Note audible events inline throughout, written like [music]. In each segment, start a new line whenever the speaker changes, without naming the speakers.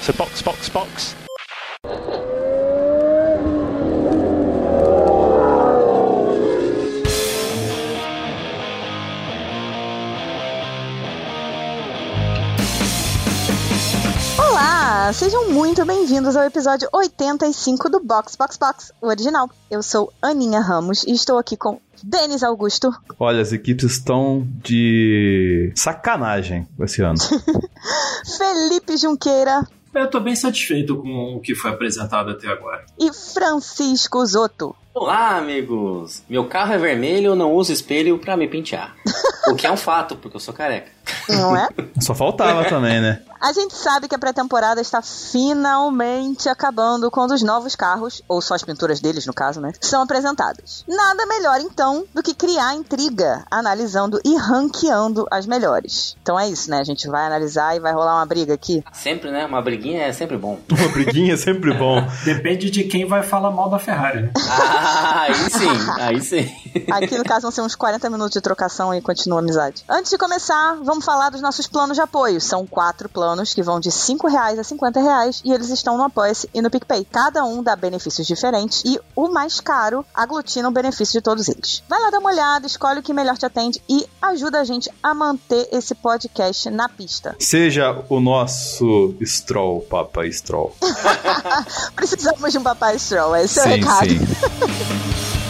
So box, box, box.
Sejam muito bem-vindos ao episódio 85 do Box Box Box, o original. Eu sou Aninha Ramos e estou aqui com Denis Augusto,
Olha, as equipes estão de sacanagem esse ano. [laughs]
Felipe Junqueira
Eu tô bem satisfeito com o que foi apresentado até agora.
e Francisco Zoto.
Olá, amigos! Meu carro é vermelho, eu não uso espelho pra me pentear. O que é um fato, porque eu sou careca.
Não é?
Só faltava também, né? [laughs]
A gente sabe que a pré-temporada está finalmente acabando quando os novos carros, ou só as pinturas deles no caso, né, são apresentados. Nada melhor então do que criar intriga, analisando e ranqueando as melhores. Então é isso, né? A gente vai analisar e vai rolar uma briga aqui.
Sempre, né? Uma briguinha é sempre bom. [laughs]
Uma briguinha é sempre bom. [laughs]
Depende de quem vai falar mal da Ferrari, né?
Ah, aí sim, aí sim.
Aqui no caso vão ser uns 40 minutos de trocação e continua a amizade. Antes de começar, vamos falar dos nossos planos de apoio. São quatro planos que vão de 5 reais a 50 reais e eles estão no Apoia-se e no PicPay. Cada um dá benefícios diferentes e o mais caro aglutina o benefício de todos eles. Vai lá dar uma olhada, escolhe o que melhor te atende e ajuda a gente a manter esse podcast na pista.
Seja o nosso Stroll, Papai Stroll. [laughs]
Precisamos de um papai stroll, esse é o
sim,
recado.
sim. [laughs]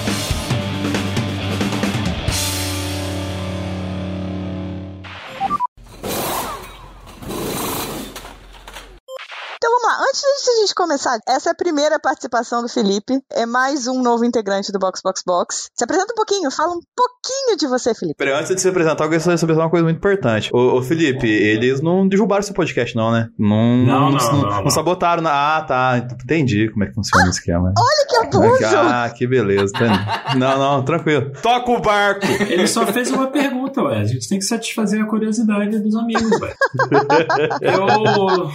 lá, antes de a gente começar, essa é a primeira participação do Felipe, é mais um novo integrante do Box Box Box. Se apresenta um pouquinho, fala um pouquinho de você, Felipe.
Peraí, antes de se apresentar, eu gostaria de saber uma coisa muito importante. Ô, ô, Felipe, eles não derrubaram seu podcast, não, né? Não,
Não, não, não, não.
sabotaram. na- Ah, tá. Entendi como é que funciona o esquema.
Olha que abuso!
Ah, que beleza. tá- Não, não, tranquilo. Toca o barco! [laughs]
Ele só fez uma pergunta, ué. A gente tem que satisfazer a curiosidade dos amigos, ué. [laughs] Eu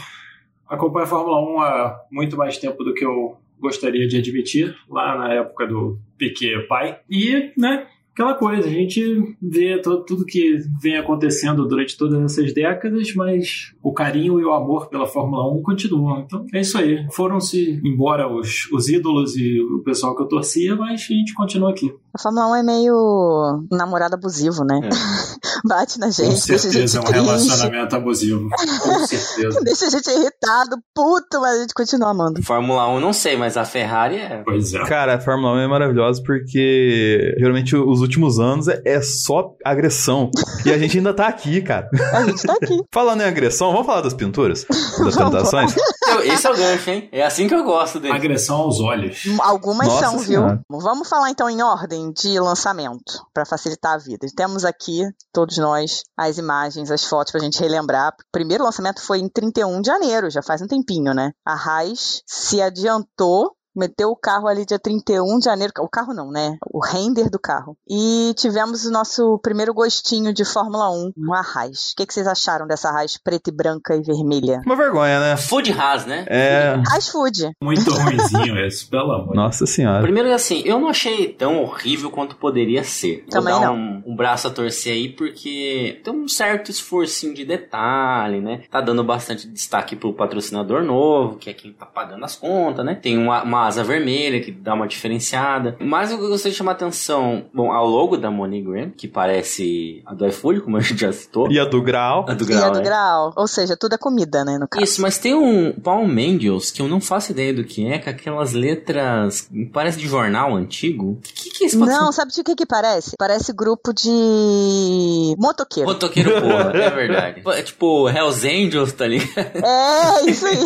acompanho a Fórmula 1 há muito mais tempo do que eu gostaria de admitir, lá na época do Piquet pai. E, né, aquela coisa, a gente vê to- tudo que vem acontecendo durante todas essas décadas, mas o carinho e o amor pela Fórmula 1 continuam. Então, é isso aí. Foram-se embora os, os ídolos e o pessoal que eu torcia, mas a gente continua aqui.
A Fórmula 1 é meio namorado abusivo, né? [laughs] Bate na
Com
gente, deixa a gente
certeza é um
triste,
relacionamento abusivo. Com [laughs] certeza.
deixa a gente irritado, puto, mas a gente continua amando.
Fórmula 1, não sei, mas a Ferrari é.
Pois é.
Cara, a Fórmula 1 é maravilhosa porque geralmente os últimos anos é, é só agressão. E a gente ainda tá aqui, cara.
A gente tá aqui. [laughs]
Falando em agressão, vamos falar das pinturas? Das tentações?
Esse é o gancho, hein? É assim que eu gosto dele.
Agressão aos olhos.
Algumas
Nossa
são,
Senhora.
viu? Vamos falar então em ordem de lançamento, pra facilitar a vida. Temos aqui, todos nós, as imagens, as fotos pra gente relembrar. O primeiro lançamento foi em 31 de janeiro, já faz um tempinho, né? A Raiz se adiantou. Meteu o carro ali dia 31 de janeiro. O carro não, né? O render do carro. E tivemos o nosso primeiro gostinho de Fórmula 1, uma Raiz. O que, que vocês acharam dessa Raiz preta e branca e vermelha?
Uma vergonha, né?
Food Haas, né?
É.
Raiz Food.
Muito ruimzinho [laughs] esse, pelo amor.
Nossa senhora.
Primeiro, assim, eu não achei tão horrível quanto poderia ser.
Também
Vou dar
não.
Um, um braço a torcer aí, porque tem um certo esforcinho de detalhe, né? Tá dando bastante destaque pro patrocinador novo, que é quem tá pagando as contas, né? Tem uma, uma asa vermelha que dá uma diferenciada. Mas eu gostaria de chamar atenção, bom, ao logo da MoneyGram, que parece a do iFood, como a gente já citou.
E a do grau?
A do
e
Grau,
a do
né?
grau. Ou seja, tudo é comida, né, no caso.
Isso, mas tem um Palm Angels que eu não faço ideia do que é, com aquelas letras. Parece de jornal antigo. O que, que é esse
Não, sabe de que que parece? Parece grupo de motoqueiro.
Motoqueiro [laughs] porra, é verdade. É tipo Hells Angels, tá ligado?
É, isso aí.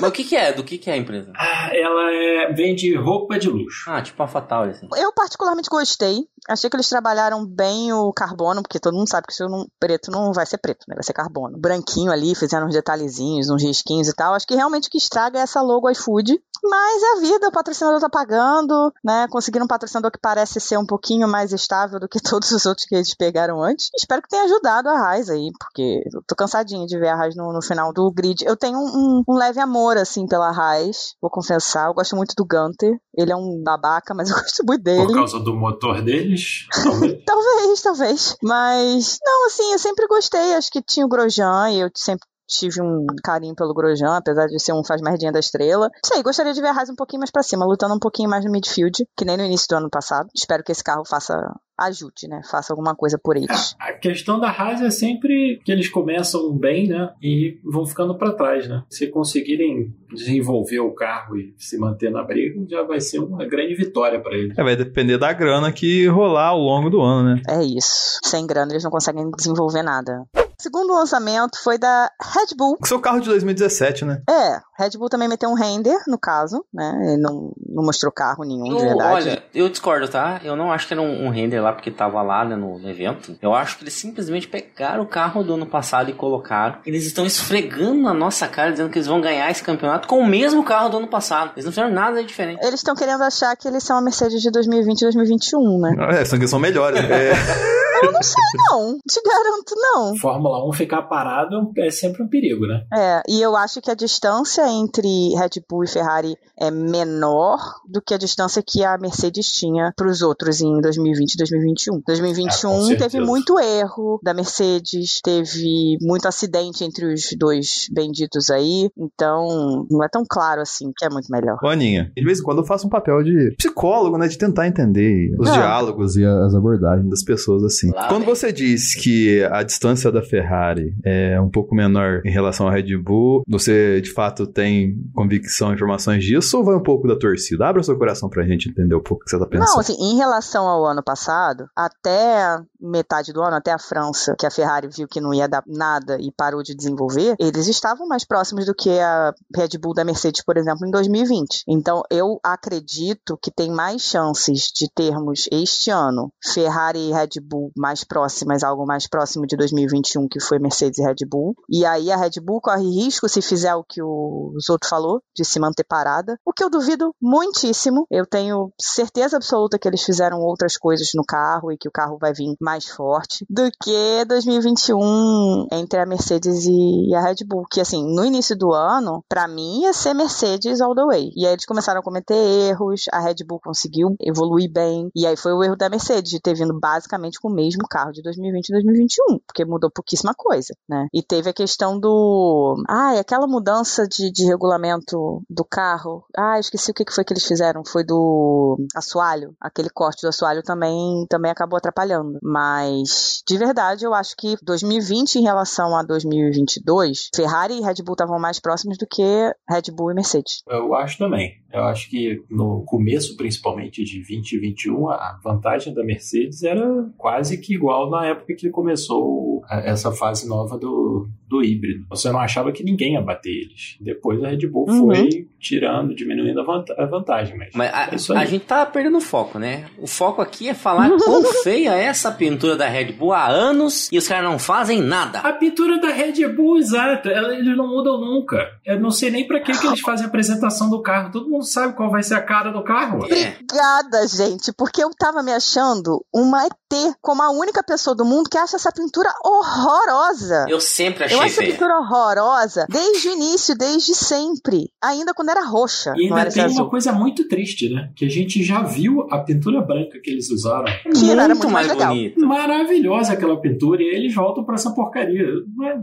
Mas o que que é? Do que que é a empresa?
Ah, ela é, vende roupa de luxo.
Ah, tipo a Fatal, assim.
Eu particularmente gostei. Achei que eles trabalharam bem o carbono, porque todo mundo sabe que isso não, preto não vai ser preto, né? Vai ser carbono. Branquinho ali, fizeram uns detalhezinhos, uns risquinhos e tal. Acho que realmente o que estraga é essa logo iFood. Mas é a vida, o patrocinador tá pagando, né? Conseguiram um patrocinador que parece ser um pouquinho mais estável do que [laughs] todos os outros que eles pegaram antes. Espero que tenha ajudado a Raiz aí, porque eu tô cansadinha de ver a Raiz no, no final do grid. Eu tenho um, um leve amor, assim, pela Raiz, vou confessar. Eu gosto muito do Gunter. Ele é um babaca, mas [laughs] eu gosto muito dele.
Por causa do motor deles, talvez. [laughs]
Talvez, talvez. Mas, não, assim, eu sempre gostei. Acho que tinha o Grosjean e eu sempre tive um carinho pelo Grosjean, apesar de ser um faz merdinha da estrela. Sei, gostaria de ver a Haas um pouquinho mais pra cima, lutando um pouquinho mais no midfield, que nem no início do ano passado. Espero que esse carro faça ajude, né? Faça alguma coisa por eles.
A questão da Haas é sempre que eles começam bem, né? E vão ficando para trás, né? Se conseguirem desenvolver o carro e se manter na briga, já vai ser uma grande vitória para eles.
É, vai depender da grana que rolar ao longo do ano, né?
É isso. Sem grana eles não conseguem desenvolver nada. O segundo lançamento foi da Red Bull.
Seu carro de 2017, né?
É, Red Bull também meteu um render, no caso, né? Ele não, não mostrou carro nenhum, de
Eu-
verdade.
olha, eu discordo, tá? Eu não acho que era um, um render lá porque tava lá né, no, no evento. Eu acho que eles simplesmente pegaram o carro do ano passado e colocaram. Eles estão esfregando na nossa cara, dizendo que eles vão ganhar esse campeonato com o mesmo carro do ano passado. Eles não fizeram nada de diferente.
Eles estão querendo achar que eles são a Mercedes de 2020 e 2021, né?
É, são que são melhores. [laughs] É, [laughs]
Eu não sei, não. Te garanto, não.
Fórmula 1 ficar parado é sempre um perigo, né?
É, e eu acho que a distância entre Red Bull e Ferrari é menor do que a distância que a Mercedes tinha para os outros em 2020 e 2021. 2021
Ah, com certeza.
teve muito erro da Mercedes, teve muito acidente entre os dois benditos aí, então não é tão claro assim que é muito melhor.
Ô, Aninha, de vez em quando eu faço um papel de psicólogo, né? De tentar entender os
Não.
diálogos e as abordagens das pessoas, assim.
Lá
Quando
vem.
você diz que a distância da Ferrari é um pouco menor em relação à Red Bull, você de fato tem convicção, informações disso, ou vai um pouco da torcida? Abra seu coração pra gente entender um pouco o que você tá pensando.
Não, assim, em relação ao ano passado, até metade do ano, até a França, que a Ferrari viu que não ia dar nada e parou de desenvolver, eles estavam mais próximos do que a Red Bull da Mercedes, por exemplo, em 2020. Então, eu acredito que tem mais chances de termos este ano Ferrari e Red Bull mais próximas, algo mais próximo de 2021, que foi Mercedes e Red Bull. E aí a Red Bull corre risco se fizer o que o Zoto falou, de se manter parada, o que eu duvido muitíssimo. Eu tenho certeza absoluta que eles fizeram outras coisas no carro e que o carro vai vir mais forte do que 2021 entre a Mercedes e a Red Bull. Que assim, no início do ano, pra mim ia ser Mercedes all the way. E aí eles começaram a cometer erros, a Red Bull conseguiu evoluir bem. E aí foi o erro da Mercedes de ter vindo basicamente com o mesmo carro de 2020 e 2021, porque mudou pouquíssima coisa, né? E teve a questão do. Ah, aquela mudança de, de regulamento do carro. Ah, esqueci o que que foi que eles fizeram. Foi do assoalho. Aquele corte do assoalho também, também acabou atrapalhando. Mas, de verdade, eu acho que 2020 em relação a 2022, Ferrari e Red Bull estavam mais próximos do que Red Bull e Mercedes.
Eu acho também. Eu acho que no começo, principalmente de 2021, a vantagem da Mercedes era quase que igual na época que começou essa fase nova do, do híbrido. Você não achava que ninguém ia bater eles. Depois a Red Bull
Uhum.
foi tirando, diminuindo a vanta- a vantagem. Mas,
Mas a,
é isso aí.
a gente tá perdendo o foco, né? O foco aqui é falar [laughs] quão feia é essa pintura da Red Bull há anos e os caras não fazem nada.
A pintura da Red Bull, exato. Eles não mudam nunca. Eu não sei nem pra que, que eles fazem a apresentação do carro. Todo mundo sabe qual vai ser a cara do carro.
É.
Obrigada, gente, porque eu tava me achando uma ET, como a única pessoa do mundo que acha essa pintura horrorosa.
Eu sempre
Eu
achei
acho essa pintura horrorosa desde o início, desde sempre. Ainda quando era roxa,
E ainda tem uma coisa muito triste, né? Que a gente já viu a pintura branca que eles usaram.
Que era
muito
muito mais
mais
legal.
bonita.
Maravilhosa aquela pintura e eles voltam pra essa porcaria.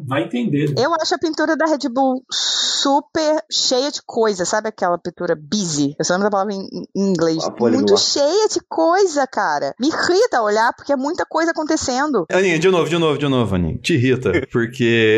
Vai, entender.
Eu acho a pintura da Red Bull super cheia de coisa, sabe aquela pintura busy? Eu só lembro da palavra em, inglês. Muito cheia de coisa, cara. Me irrita olhar porque é muita coisa acontecendo.
Aninha, de novo, de novo, de novo, Aninha. Te irrita, [laughs] porque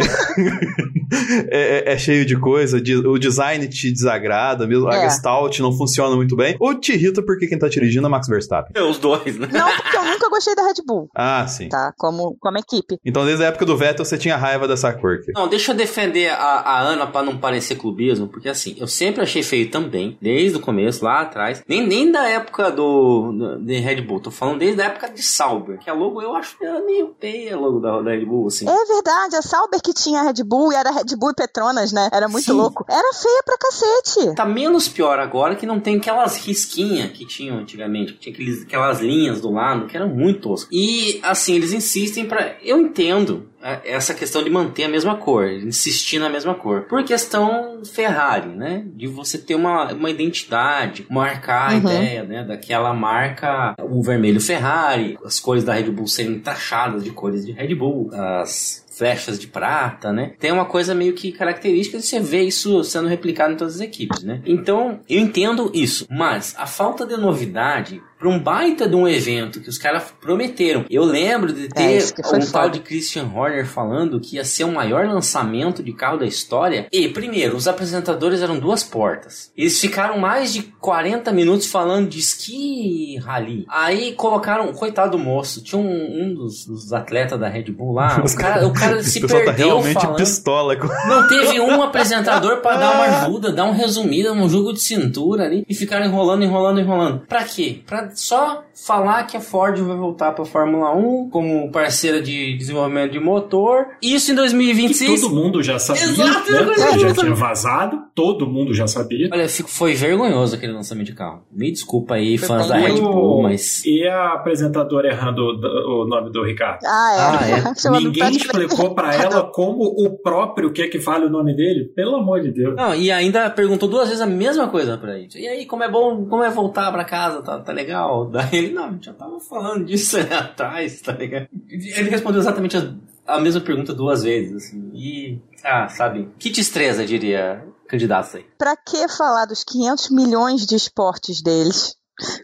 [laughs] é, é- é cheio de coisa, de- o design te desagrada, mesmo a
É.
Gestalt não funciona muito bem, ou te irrita porque quem tá dirigindo é Max Verstappen.
É, Os dois, né?
Não, porque eu nunca gostei da Red Bull,
Ah, sim.
tá? Como, como equipe.
Então desde a época do Vettel você tinha raiva dessa cor.
Não, deixa eu defender a, a Ana pra não parecer clubismo, porque assim, eu sempre achei feio também, desde o começo, lá atrás. Nem, nem da época do, do- de Red Bull, tô falando desde a época de Sauber, que a logo eu acho ela meio feia, a logo da, da Red Bull, assim.
É verdade, a Sauber que tinha a Red Bull e era Red Bull e Petronas, né? Era muito
Sim.
louco. Era feia pra cacete.
Tá menos pior agora que não tem aquelas risquinhas que tinham antigamente, que tinha aqueles, aquelas linhas do lado, que eram muito toscas. E assim, eles insistem pra. Eu entendo. é, essa questão de manter a mesma cor, insistir na mesma cor. Por questão Ferrari, né? De você ter uma, uma identidade, marcar a
Uhum.
ideia, né? Daquela marca, o vermelho Ferrari, as cores da Red Bull serem taxadas de cores de Red Bull, as flechas de prata, né? Tem uma coisa meio que característica de você ver isso sendo replicado em todas as equipes, né? Então, eu entendo isso, mas a falta de novidade para um baita de um evento que os caras prometeram. Eu lembro de
É,
ter
foi
um tal
foda.
de Christian Horner falando que ia ser o maior lançamento de carro da história. E, primeiro, os apresentadores eram duas portas. Eles ficaram mais de 40 minutos falando de esqui rally. Aí colocaram, coitado do moço, tinha um, um dos, dos atletas da Red Bull lá. [laughs] O cara, o cara se
tá
perdeu
realmente
falando.
pistola com.
Não teve um apresentador pra dar uma [laughs] ajuda, dar um resumido, um jogo de cintura ali e ficaram enrolando, enrolando, enrolando. Pra quê? Pra só falar que a Ford vai voltar pra Fórmula 1 como parceira de desenvolvimento de motor. Isso em
Que
2026.
todo mundo já sabia,
Exato,
né?
já
tinha vazado, todo mundo já sabia.
Olha, fico- foi vergonhoso aquele lançamento de carro. Me desculpa aí,
Foi
fãs da Red Bull, mas.
E a apresentadora errando o, o nome do Ricardo?
Ah, é.
Ah, é. [laughs]
Ninguém explicou pra [laughs] ela como o próprio quer que fale o nome dele? Pelo amor de Deus.
Não, e ainda perguntou duas vezes a mesma coisa pra gente. E aí, como é bom, como é voltar pra casa, tá, tá legal? [laughs] Daí ele, não, a gente já tava falando disso [laughs] atrás, tá ligado? Ele respondeu exatamente a, a mesma pergunta duas vezes, assim. E, ah, sabe, que destreza, diria candidato aí.
Pra que falar dos 500 milhões de esportes deles?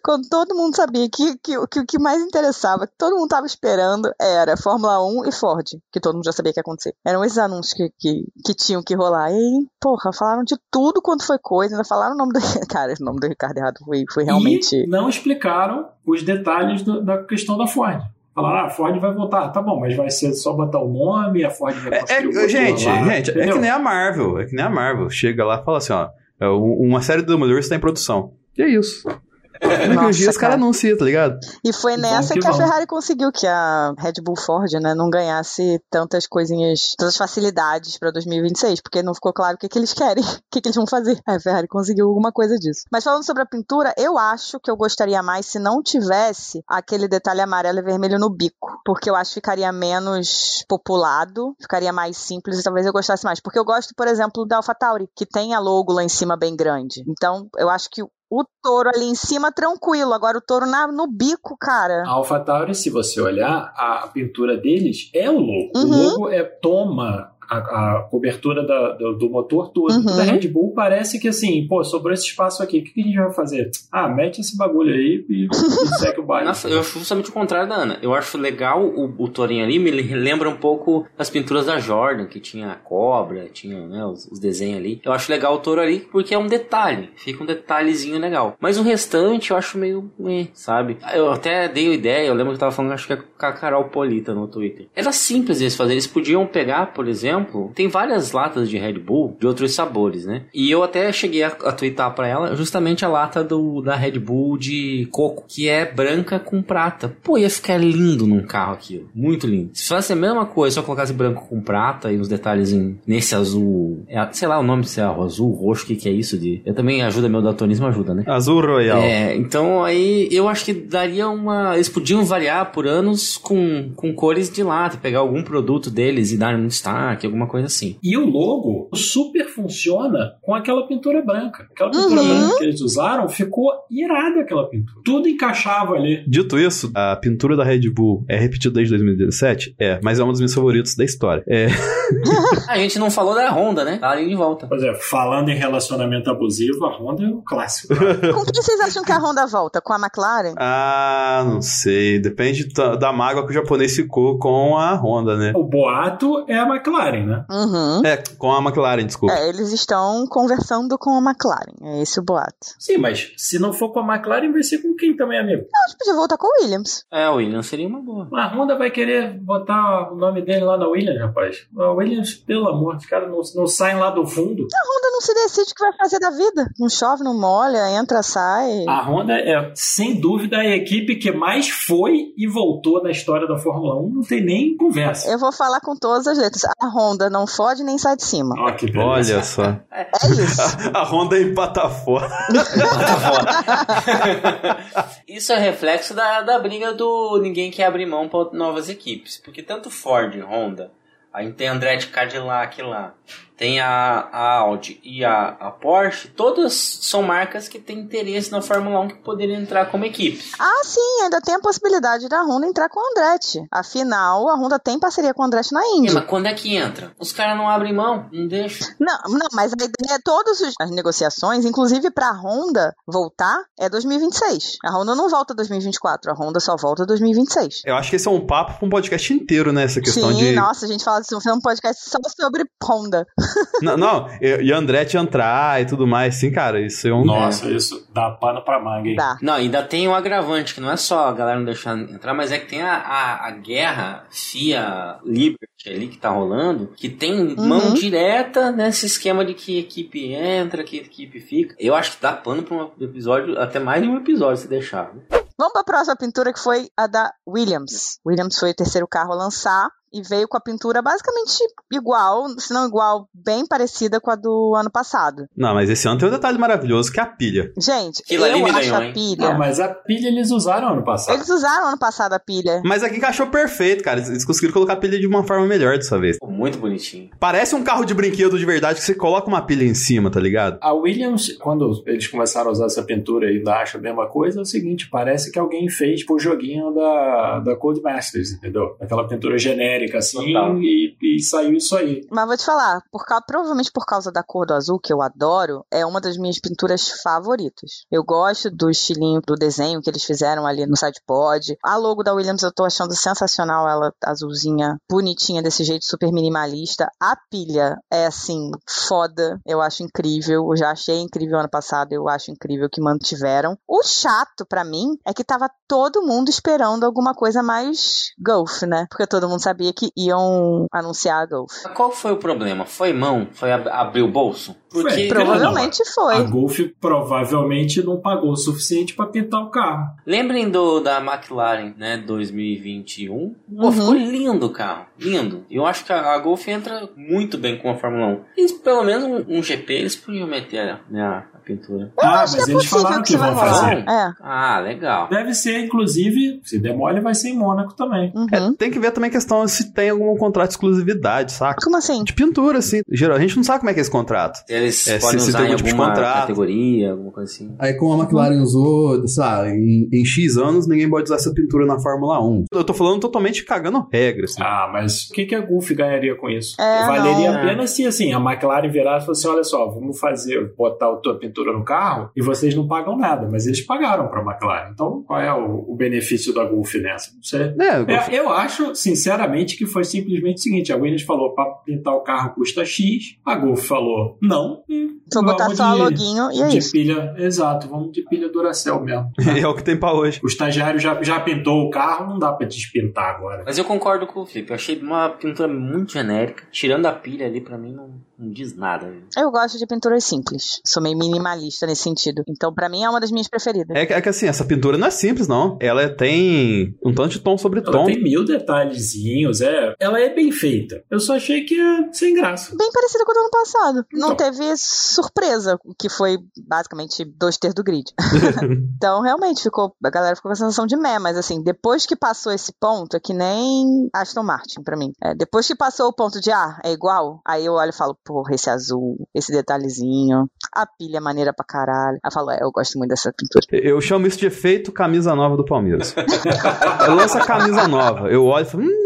Quando todo mundo sabia que, que, que o que mais interessava, que todo mundo tava esperando, era Fórmula 1 e Ford, que todo mundo já sabia que ia acontecer. Eram esses anúncios que, que, que tinham que rolar. E, porra, falaram de tudo quanto foi coisa, ainda falaram o nome do. [laughs] Cara, o nome do Ricardo errado foi, foi realmente.
E não explicaram os detalhes do- da questão da Ford. Falaram, ah, a Ford vai voltar. Tá bom, mas vai ser só botar o nome, a Ford vai
É,
construir o
é-
motor
gente,
lá,
gente, é que nem a Marvel. É que nem a Marvel. Chega lá e fala assim, ó. é, um- Uma série do Demolidor está em produção. E é isso. Uns
Nossa,
dias os caras
cara.
anunciam, tá ligado?
E foi
Que
nessa
bom,
que,
que
a. Ferrari conseguiu que a Red Bull Ford, né, não ganhasse tantas coisinhas, tantas facilidades pra 2026, porque não ficou claro o que, que eles querem, [laughs] o que, que eles vão fazer. A Ferrari conseguiu alguma coisa disso. Mas falando sobre a pintura, eu acho que eu gostaria mais se não tivesse aquele detalhe amarelo e vermelho no bico, porque eu acho que ficaria menos populado, ficaria mais simples e talvez eu gostasse mais. Porque eu gosto, por exemplo, da AlphaTauri, que tem a logo lá em cima bem grande. Então, eu acho que o touro ali em cima, tranquilo. Agora o touro na- no bico, cara.
A AlphaTauri, se você olhar, a pintura deles é o logo.
Uhum.
O logo é toma a, a cobertura da- do, do motor todo.
Uhum.
Da Red Bull parece que assim, pô, sobrou esse espaço aqui, o que, que a gente vai fazer? Ah, mete esse bagulho aí e, e segue o baile. [laughs]
Nossa, eu acho justamente o contrário da Ana. Eu acho legal o, o tourinho ali, me lembra um pouco as pinturas da Jordan, que tinha a cobra, tinha né, os, os desenhos ali. Eu acho legal o touro ali porque é um detalhe, fica um detalhezinho legal. Mas o restante eu acho meio, eh, sabe? Eu até dei uma ideia, eu lembro que eu tava falando, acho que é com a Carol Polita no Twitter. Era simples eles fazerem, eles podiam pegar, por exemplo, tem várias latas de Red Bull de outros sabores, né? E eu até cheguei a, a twittar pra ela justamente a lata do, da Red Bull de coco, que é branca com prata. Pô, ia ficar lindo num carro aquilo. Muito lindo. Se fosse a mesma coisa, só colocasse branco com prata e uns detalhes em, nesse azul. É, sei lá o nome desse azul, roxo, o que, que é isso de. Eu também ajuda, meu daltonismo ajuda, né?
Azul Royal.
É, então aí eu acho que daria uma. Eles podiam variar por anos com, com cores de lata, pegar algum produto deles e dar um destaque, alguma coisa assim.
E o logo super funciona com aquela pintura branca. Aquela pintura
Uhum.
branca que eles usaram ficou irada aquela pintura. Tudo encaixava ali.
Dito isso, a pintura da Red Bull é repetida desde 2017? É, mas é um dos meus favoritos da história. É, [laughs]
A gente não falou da Honda, né? Tá ali de volta.
Pois é, falando em relacionamento abusivo, a Honda é um clássico. [laughs]
Com quem vocês acham que a Honda volta? Com a McLaren?
ah, não sei. Depende da, da mágoa que o japonês ficou com a Honda, né?
o boato é a McLaren, né?
Uhum.
É, com a McLaren, desculpa.
É, eles estão conversando com a McLaren. É esse o boato.
Sim, mas se não for com a McLaren, vai ser com quem também, amigo?
Não, a gente podia voltar com o Williams.
É, o Williams seria uma boa.
A Honda vai querer botar o nome dele lá na Williams, rapaz. A Williams, pelo amor, os caras não, não saem lá do fundo.
A Honda não se decide o que vai fazer da vida. Não chove, não molha, entra, sai.
A Honda é, sem dúvida, a equipe que mais foi e voltou na história da Fórmula 1. Não tem nem conversa.
Eu vou falar com todas as letras. A Honda não fode nem sai de cima.
Ó, que beleza.
Olha só.
É isso.
A, [laughs] a Honda empata fora.
Isso é reflexo da, da briga do ninguém quer abrir mão para novas equipes. Porque tanto Ford Honda Aí tem Andretti Cadillac lá. Tem a, a Audi e a, a Porsche, todas são marcas que têm interesse na Fórmula 1 que poderiam entrar como equipe.
Ah, sim, ainda tem a possibilidade da Honda entrar com a Andretti. Afinal, a Honda tem parceria com a Andretti na Indy.
mas quando é que entra? Os caras não abrem mão, não deixam.
Não, não, mas a ideia é todas as negociações, inclusive para a Honda voltar, é 2026. A Honda não volta 2024, a Honda só volta 2026.
Eu acho que esse é um papo para um podcast inteiro, né? Essa questão
Sim,
de.
nossa, a gente fala disso, um podcast só sobre Honda.
Não, não, e a Andretti entrar e tudo mais, sim, cara, isso é um.
Nossa, isso dá pano pra manga, hein?
Dá.
Não, ainda tem um agravante, que não é só a galera não deixar entrar, mas é que tem a, a, a guerra FIA Liberty ali que tá rolando, que tem
Uhum.
mão direta nesse esquema de que equipe entra, que equipe fica. Eu acho que dá pano pra um episódio, até mais de um episódio se deixar. né?
Vamos para a próxima pintura que foi a da Williams. Williams foi o terceiro carro a lançar e veio com a pintura basicamente igual, se não igual, bem parecida com a do ano passado.
Não, mas esse ano tem um detalhe maravilhoso que é a pilha.
Gente,
Aquilo
eu acho
ganhou,
a pilha.
Não, mas a pilha eles usaram ano passado.
Eles usaram ano passado a pilha.
Mas aqui encaixou perfeito, cara. Eles conseguiram colocar a pilha de uma forma melhor dessa vez.
Muito bonitinho.
Parece um carro de brinquedo de verdade que você coloca uma pilha em cima, tá ligado?
A Williams, quando eles começaram a usar essa pintura e ainda acha a mesma coisa, é o seguinte: parece que alguém fez pro joguinho da, da Codemasters, entendeu? Aquela pintura genérica assim, e, e saiu isso aí.
Mas vou te falar, por causa, provavelmente por causa da cor do azul, que eu adoro, é uma das minhas pinturas favoritas. Eu gosto do estilinho do desenho que eles fizeram ali no sidepod. A logo da Williams eu tô achando sensacional, ela azulzinha, bonitinha desse jeito, super minimalista. A pilha é assim, foda, eu acho incrível. Eu já achei incrível ano passado, eu acho incrível que mantiveram. O chato pra mim é que tava todo mundo esperando alguma coisa mais Golf, né? Porque todo mundo sabia que iam anunciar a Golf.
Qual foi o problema? Foi mão? Foi ab- abrir o bolso? Porque
Foi,
Provavelmente
A
foi.
Golf provavelmente não pagou o suficiente pra pintar o carro.
Lembrem do da McLaren, né, 2021. Pô,
Uhum.
ficou lindo o carro, lindo. Eu acho que a, a Golf entra muito bem com a Fórmula 1. Eles, pelo menos um, um GP eles podiam meter né, pintura.
ah, mas
é
eles falaram
que
que vão fazer.
É.
Ah, legal.
Deve ser, inclusive, se der mole, vai ser em Mônaco também.
Uhum.
É, tem que ver também a questão se tem algum contrato de exclusividade, saca?
Como assim?
De pintura, assim. Geral, a gente não sabe como é que é esse contrato.
Eles
É,
podem
se- se
usar
tem
em
algum tipo de contrato.
categoria, alguma coisa assim.
Aí, como a McLaren usou, lá, em, em X anos, ninguém pode usar essa pintura na Fórmula 1. Eu tô falando totalmente cagando regras. Assim.
Ah, mas o que, que a Golf ganharia com isso?
É,
Valeria
não.
a pena se assim, a McLaren virasse e fosse assim: olha só, vamos fazer, botar a tua pintura no carro e vocês não pagam nada, mas eles pagaram pra McLaren. Então, qual é o, o benefício da Golf nessa? Não sei.
É,
É, eu acho, sinceramente, que foi simplesmente o seguinte: a Williams falou para pintar o carro custa X, a Golf falou não. e
Vou botar
vamos
só a
de-
loguinho e é
de
isso.
pilha, exato, vamos de pilha Duracell mesmo. [laughs]
é o que tem pra hoje.
O estagiário já, já pintou o carro, não dá pra despintar agora.
Mas eu concordo com o Felipe. Eu achei uma pintura muito genérica. Tirando a pilha ali, pra mim, não, não diz nada. viu?
Eu gosto de pinturas simples. Sou meio minimalista nesse sentido. Então, pra mim, é uma das minhas preferidas.
É que, é que assim, essa pintura não é simples, não. Ela tem um tanto de tom sobre
Ela
tom.
tem mil detalhezinhos, é. Ela é bem feita. Eu só achei que é sem graça.
Bem parecida com a do ano passado. Não
Então.
teve surpresa, que foi basicamente dois terços do grid. [laughs] [laughs] então, realmente, ficou. A galera ficou com a sensação de meh, mas assim, depois que passou esse ponto, é que nem Aston Martin pra mim. É, depois que passou o ponto de ah, é igual, aí eu olho e falo, porra, esse azul, esse detalhezinho, a pilha é maneira pra caralho. Aí eu falo, é, eu gosto muito dessa pintura.
Eu chamo isso de efeito camisa nova do Palmeiras. eu lanço a camisa nova. Eu olho e falo, hum,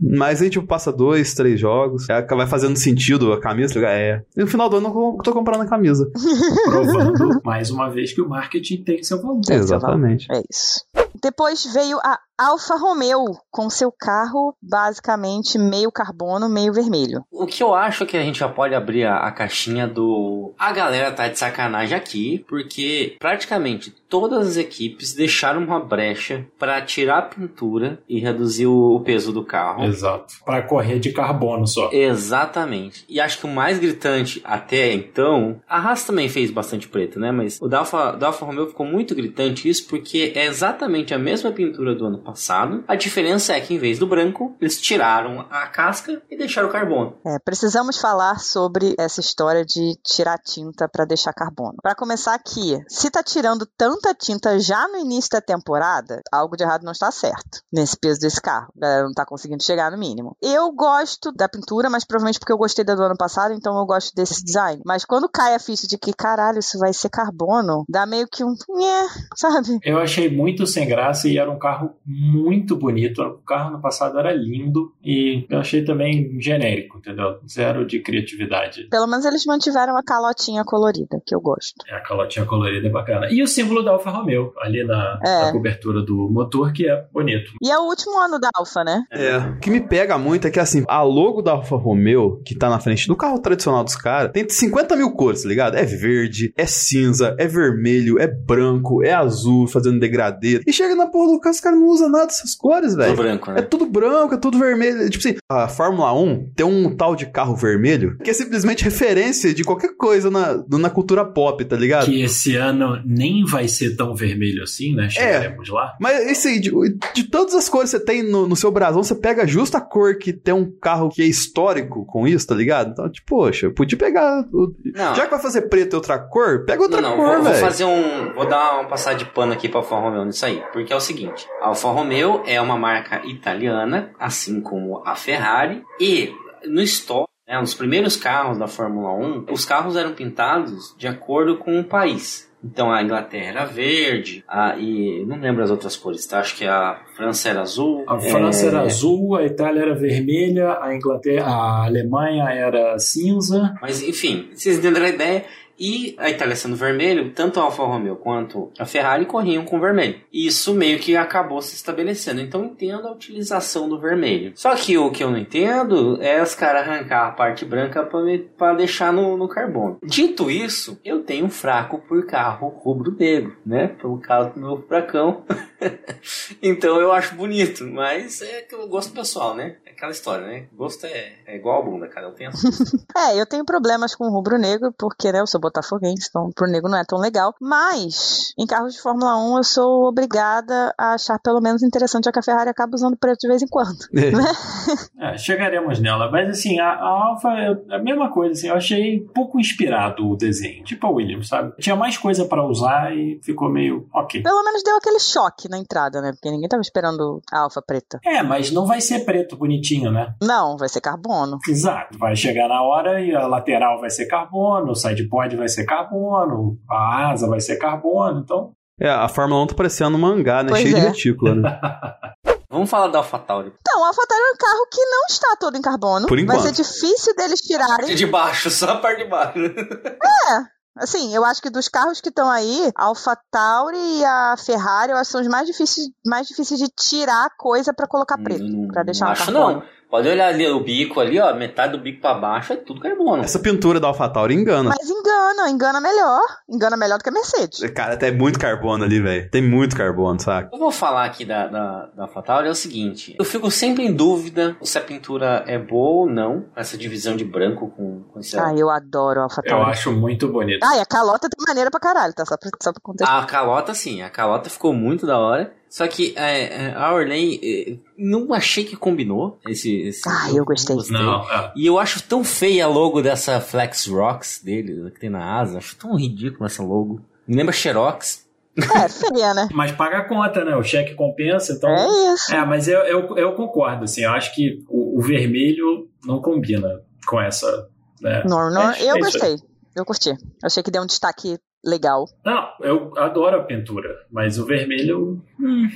mas aí, tipo, passa dois, três jogos. Aí vai fazendo sentido a camisa. tá? É. E no final do ano eu tô comprando a camisa.
Provando mais uma vez que o marketing tem seu valor.
Tem seu
Exatamente.
É isso. Depois veio a Alfa Romeo com seu carro basicamente meio carbono, meio vermelho.
O que eu acho é que a gente já pode abrir a, a caixinha do. A galera tá de sacanagem aqui, porque praticamente todas as equipes deixaram uma brecha para tirar a pintura e reduzir o, o peso do carro.
Exato. Pra correr de carbono só.
Exatamente. E acho que o mais gritante até então, a Haas também fez bastante preto, né? Mas o da Alfa, da Alfa Romeo ficou muito gritante isso porque é exatamente a mesma pintura do ano passado. A diferença é que em vez do branco, eles tiraram a casca e deixaram o carbono.
É, precisamos falar sobre essa história de tirar tinta para deixar carbono. Para começar aqui, se tá tirando tanta tinta já no início da temporada, algo de errado não está certo nesse peso desse carro. A galera não tá conseguindo chegar no mínimo. Eu gosto da pintura, mas provavelmente porque eu gostei da do ano passado, então eu gosto desse design. Mas quando cai a ficha de que, caralho, isso vai ser carbono, dá meio que um. Nhé, sabe?
Eu achei muito sem graça e era um carro muito bonito. O carro no passado era lindo e eu achei também genérico, entendeu? Zero de criatividade.
Pelo menos eles mantiveram a calotinha colorida, que eu gosto.
É, a calotinha colorida é bacana. E o símbolo da Alfa Romeo, ali na,
É.
na cobertura do motor, que é bonito.
E é o último ano da Alfa, né?
É. O que me pega muito é que, assim, a logo da Alfa Romeo, que tá na frente do carro tradicional dos caras, tem 50 mil cores, tá ligado? É verde, é cinza, é vermelho, é branco, é azul, fazendo degradê. E chega na porra do carro, os caras não usam nada dessas cores, velho.
branco,
É
né?
tudo branco, é tudo vermelho. Tipo assim, a Fórmula 1 tem um tal de carro vermelho que é simplesmente referência de qualquer coisa na, na cultura pop, tá ligado?
Que esse ano nem vai ser tão vermelho assim, né? Chegaremos lá.
Mas esse aí, de, de todas as cores que você tem no, no seu brasão, você pega justo a cor que tem um carro que é histórico com isso, tá ligado? Então, tipo, poxa, podia pegar. o-
Não.
Já que vai fazer preto e outra cor, pega outra
Não, não,
cor,
vou, vou
velho.
fazer um. Vou dar uma passada de pano aqui pra Alfa Romeo nisso aí. Porque é o seguinte: a Alfa Romeo é uma marca italiana, assim como a Ferrari, e no estoque. Né, nos primeiros carros da Fórmula 1, os carros eram pintados de acordo com o país. Então a Inglaterra era verde, a, e não lembro as outras cores, tá? Acho que a França era azul.
A França
é,
era azul, a Itália era vermelha, a Inglaterra, a Alemanha era cinza.
Mas enfim, vocês entenderam a ideia. E a Itália sendo vermelho, tanto a Alfa Romeo quanto a Ferrari corriam com vermelho. Isso meio que acabou se estabelecendo. Então entendo a utilização do vermelho. Só que o que eu não entendo é os caras arrancar a parte branca para deixar no, no carbono. Dito isso, eu tenho um fraco por carro rubro-negro, né? Pelo caso do meu furacão. [laughs] então eu acho bonito, mas é que eu gosto pessoal, né? É aquela história, né? Gosto é, é igual a bunda, cara. Eu tenho
É, eu tenho problemas com rubro-negro, porque, né, eu sou botafoguense, então o rubro-negro não é tão legal. Mas, em carros de Fórmula 1, eu sou obrigada a achar pelo menos interessante, já que a Ferrari acaba usando preto de vez em quando. [laughs]
É, chegaremos nela. Mas assim, a, a Alfa é a mesma coisa. Assim, eu achei pouco inspirado o desenho. Tipo a Williams, sabe? Tinha mais coisa pra usar e ficou meio ok.
Pelo menos deu aquele choque na entrada, né? Porque ninguém tava esperando a Alfa preta.
É, mas não vai ser preto bonitinho, né?
Não, vai ser carbono.
Exato. Vai chegar na hora e a lateral vai ser carbono, o vai ser carbono, a asa vai ser carbono. Então,
É, a Fórmula 1 tá parecendo um mangá, né?
Pois
Cheio de
é.
retícula, né? [laughs]
Vamos falar da AlphaTauri.
Então, a AlphaTauri é um carro que não está todo em carbono.
Por enquanto.
Vai ser difícil deles tirarem.
De baixo, só a parte de baixo.
Assim, eu acho que dos carros que estão aí, a AlphaTauri e a Ferrari, eu acho que são os mais difíceis, mais difíceis de tirar coisa pra colocar preto,
Não-
pra deixar
não acho
carbono.
não. Pode olhar ali o bico ali, ó. Metade do bico pra baixo é tudo carbono.
Essa pintura da AlphaTauri engana.
Mas engana, engana melhor. Engana melhor do que a Mercedes.
Cara, tem muito carbono ali, velho. Tem muito carbono, saca?
Eu vou falar aqui da, da, da AlphaTauri é o seguinte. Eu fico sempre em dúvida se a pintura é boa ou não. Essa divisão de branco com, com esse...
Ah, eu adoro a
eu
AlphaTauri.
acho muito bonito.
Ah, e a calota tem maneira pra caralho, tá? Só pra, só pra contextualizar.
A calota, sim. A calota ficou muito da hora. Só que é, é, a Orley, é, não achei que combinou. Esse, esse
Ah, eu gostei.
Não, é.
E eu acho tão feia a logo dessa Flex Rocks dele, que tem na asa. Acho tão ridículo essa logo. Me lembra Xerox.
É, feia, né?
Mas paga a conta, né? O cheque compensa, então.
É isso.
É, mas eu, eu, eu concordo, assim, eu acho que o, o vermelho não combina com essa. Né?
Não, não,
É,
eu
é
gostei. Eu curti. Eu achei que deu um destaque legal.
Não, eu adoro a pintura, mas o vermelho. Hum,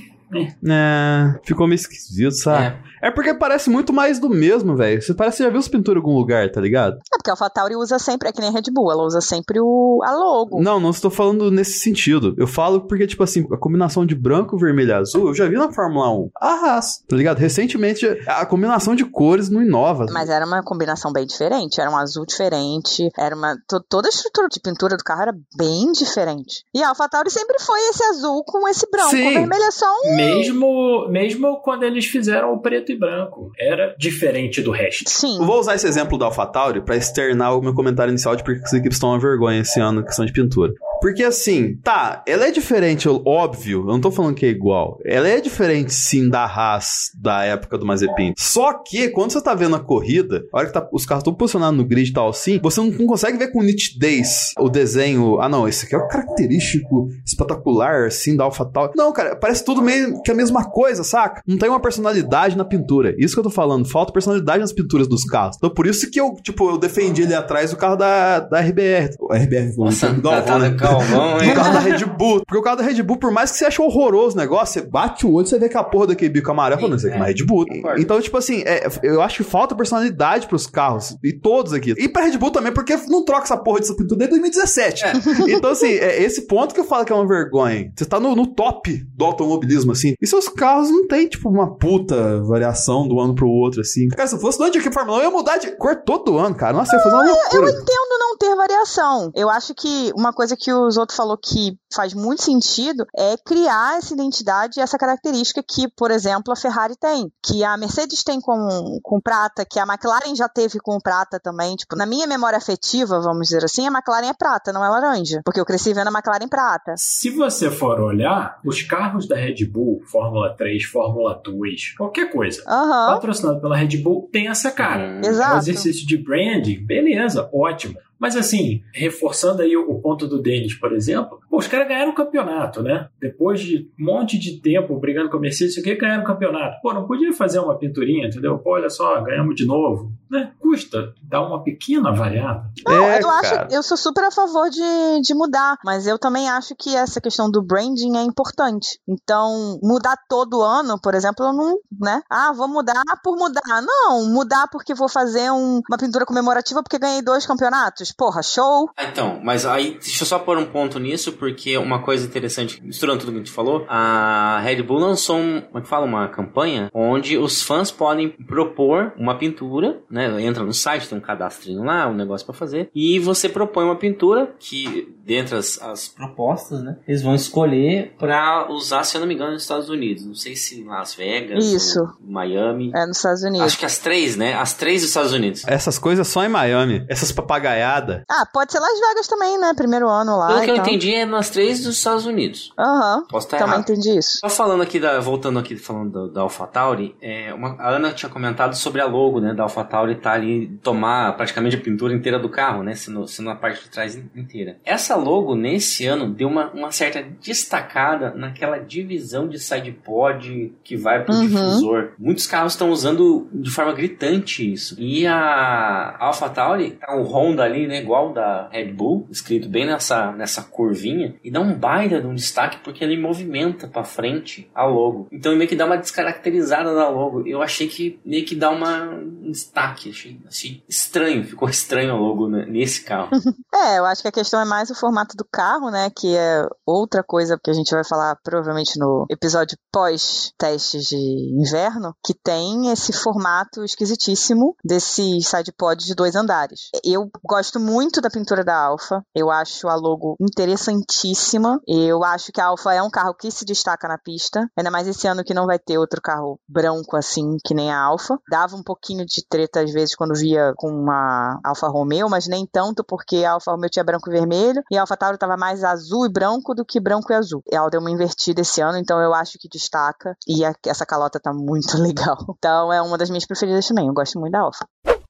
É, ficou meio esquisito, sabe? É. porque parece muito mais do mesmo, velho. Você parece que já viu as pinturas em algum lugar, tá ligado?
É porque a AlphaTauri usa sempre, é que nem a Red Bull, ela usa sempre o, a logo.
Não, não estou falando nesse sentido. Eu falo porque, tipo assim, a combinação de branco, vermelho e azul, eu já vi na Fórmula 1. Arras, tá ligado? Recentemente, a combinação de cores não inova.
Mas era uma combinação bem diferente, era um azul diferente, era uma. to- toda a estrutura de pintura do carro era bem diferente. E a AlphaTauri sempre foi esse azul com esse branco.
Sim.
O vermelho é só um.
Mesmo, mesmo quando eles fizeram o preto e branco, era diferente do resto.
Sim.
Eu vou usar esse exemplo da AlphaTauri pra externar o meu comentário inicial de porque as equipes estão uma vergonha esse ano na questão de pintura. Porque assim, tá, ela é diferente, óbvio, eu não tô falando que é igual. Ela é diferente sim da Haas da época do Mazepin. Só que quando você tá vendo a corrida, a hora que tá, os carros estão posicionados no grid e tal assim, você não, não, consegue ver com nitidez o desenho. Ah, não, esse aqui é o característico espetacular, assim, da AlphaTauri. Não, cara, parece tudo meio que a mesma coisa, saca? Não tem uma personalidade na pintura. Isso que eu tô falando, falta personalidade nas pinturas dos carros. Então por isso que eu, tipo, eu defendi ali atrás o carro da, da RBR. O RBR,
Nossa, o Galvão, tá Calvão,
hein? O carro da Red Bull. Porque o carro da Red Bull, por mais que você ache horroroso o negócio, você bate o olho e você vê que a porra daquele bico amarelo, falando, isso aqui é uma Red Bull. Então, tipo assim, é, eu acho que falta personalidade pros carros. E todos aqui. E pra Red Bull também, porque não troca essa porra dessa pintura desde 2017. É. [laughs] Então, assim, é esse ponto que eu falo que é uma vergonha. Você tá no, no top do automobilismo, assim. E seus carros não tem, tipo, uma puta variação do ano pro outro, assim. Cara, se fosse do ano de aqui Fórmula 1, eu ia mudar de cor todo ano, cara. Nossa, ia fazer uma loucura.
Eu entendo não ter variação. Eu acho que uma coisa que o Zoto falou que faz muito sentido é criar essa identidade e essa característica que, por exemplo, a Ferrari tem. Que a Mercedes tem com, com prata, que a McLaren já teve com prata também. Tipo, na minha memória afetiva, vamos dizer assim, a McLaren é prata, não é laranja. Porque eu cresci vendo a McLaren prata.
Se você for olhar, os carros da Red Bull, Fórmula 3, Fórmula 2, qualquer coisa,
uhum.
patrocinado pela Red Bull, tem essa cara.
Exato.
É um exercício de branding, beleza, ótimo. Mas assim, reforçando aí o ponto do Denis, por exemplo, pô, os caras ganharam o campeonato, né? Depois de um monte de tempo brigando com a Mercedes, o que ganharam o campeonato. Pô, não podia fazer uma pinturinha, entendeu? Pô, olha só, ganhamos de novo. Né? Custa dar uma pequena variada.
Não, é, eu acho, eu sou super a favor de, de mudar, mas eu também acho que essa questão do branding é importante. Então, mudar todo ano, por exemplo, eu não, né? Ah, vou mudar por mudar. Não, mudar porque vou fazer um, uma pintura comemorativa porque ganhei dois campeonatos porra, show.
Ah, então, mas aí deixa eu só pôr um ponto nisso, porque uma coisa interessante, misturando tudo que a gente falou, a Red Bull lançou um, como é que fala, uma campanha onde os fãs podem propor uma pintura, né? Entra no site, tem um cadastrinho lá, um negócio para fazer, e você propõe uma pintura que, dentre as, as propostas, né? Eles vão escolher para usar, se eu não me engano, nos Estados Unidos. Não sei se em Las Vegas,
Isso.
Miami.
É nos Estados Unidos.
Acho que as três, né? As três dos Estados Unidos.
Essas coisas só em Miami. Essas papagaiadas
ah, pode ser Las Vegas também, né? Primeiro ano lá.
Pelo que eu entendi, é nas três dos Estados Unidos.
Aham. Uhum.
Posso estar
também
errado.
entendi isso.
Só falando aqui, da, voltando aqui, falando da, AlphaTauri, é, uma, a Ana tinha comentado sobre a logo, né, da AlphaTauri tá ali, tomar praticamente a pintura inteira do carro, né, sendo, sendo a parte de trás inteira. Essa logo, nesse ano, deu uma, uma certa destacada naquela divisão de sidepod que vai pro
Uhum.
difusor. Muitos carros estão usando de forma gritante isso. E a AlphaTauri, tá o Honda ali, né, igual da Red Bull, escrito bem nessa, nessa curvinha, e dá um baita de um destaque porque ele movimenta para frente a logo. Então meio que dá uma descaracterizada na logo. Eu achei que meio que dá uma, um destaque, achei, achei estranho, ficou estranho a logo né, nesse carro. [laughs]
É, eu acho que a questão é mais o formato do carro, né, que é outra coisa que a gente vai falar provavelmente no episódio pós-testes de inverno, que tem esse formato esquisitíssimo desse sidepod de dois andares. Eu gosto muito da pintura da Alfa. Eu acho a logo interessantíssima. Eu acho que a Alfa é um carro que se destaca na pista. Ainda mais esse ano que não vai ter outro carro branco assim, que nem a Alfa. Dava um pouquinho de treta às vezes quando via com uma Alfa Romeo, mas nem tanto porque a Alfa Romeo tinha branco e vermelho e a Alfa Tauri tava mais azul e branco do que branco e azul. Ela deu uma invertida esse ano, então eu acho que destaca e a, essa calota tá muito [laughs] legal. Então é uma das minhas preferidas também. Eu gosto muito da Alfa.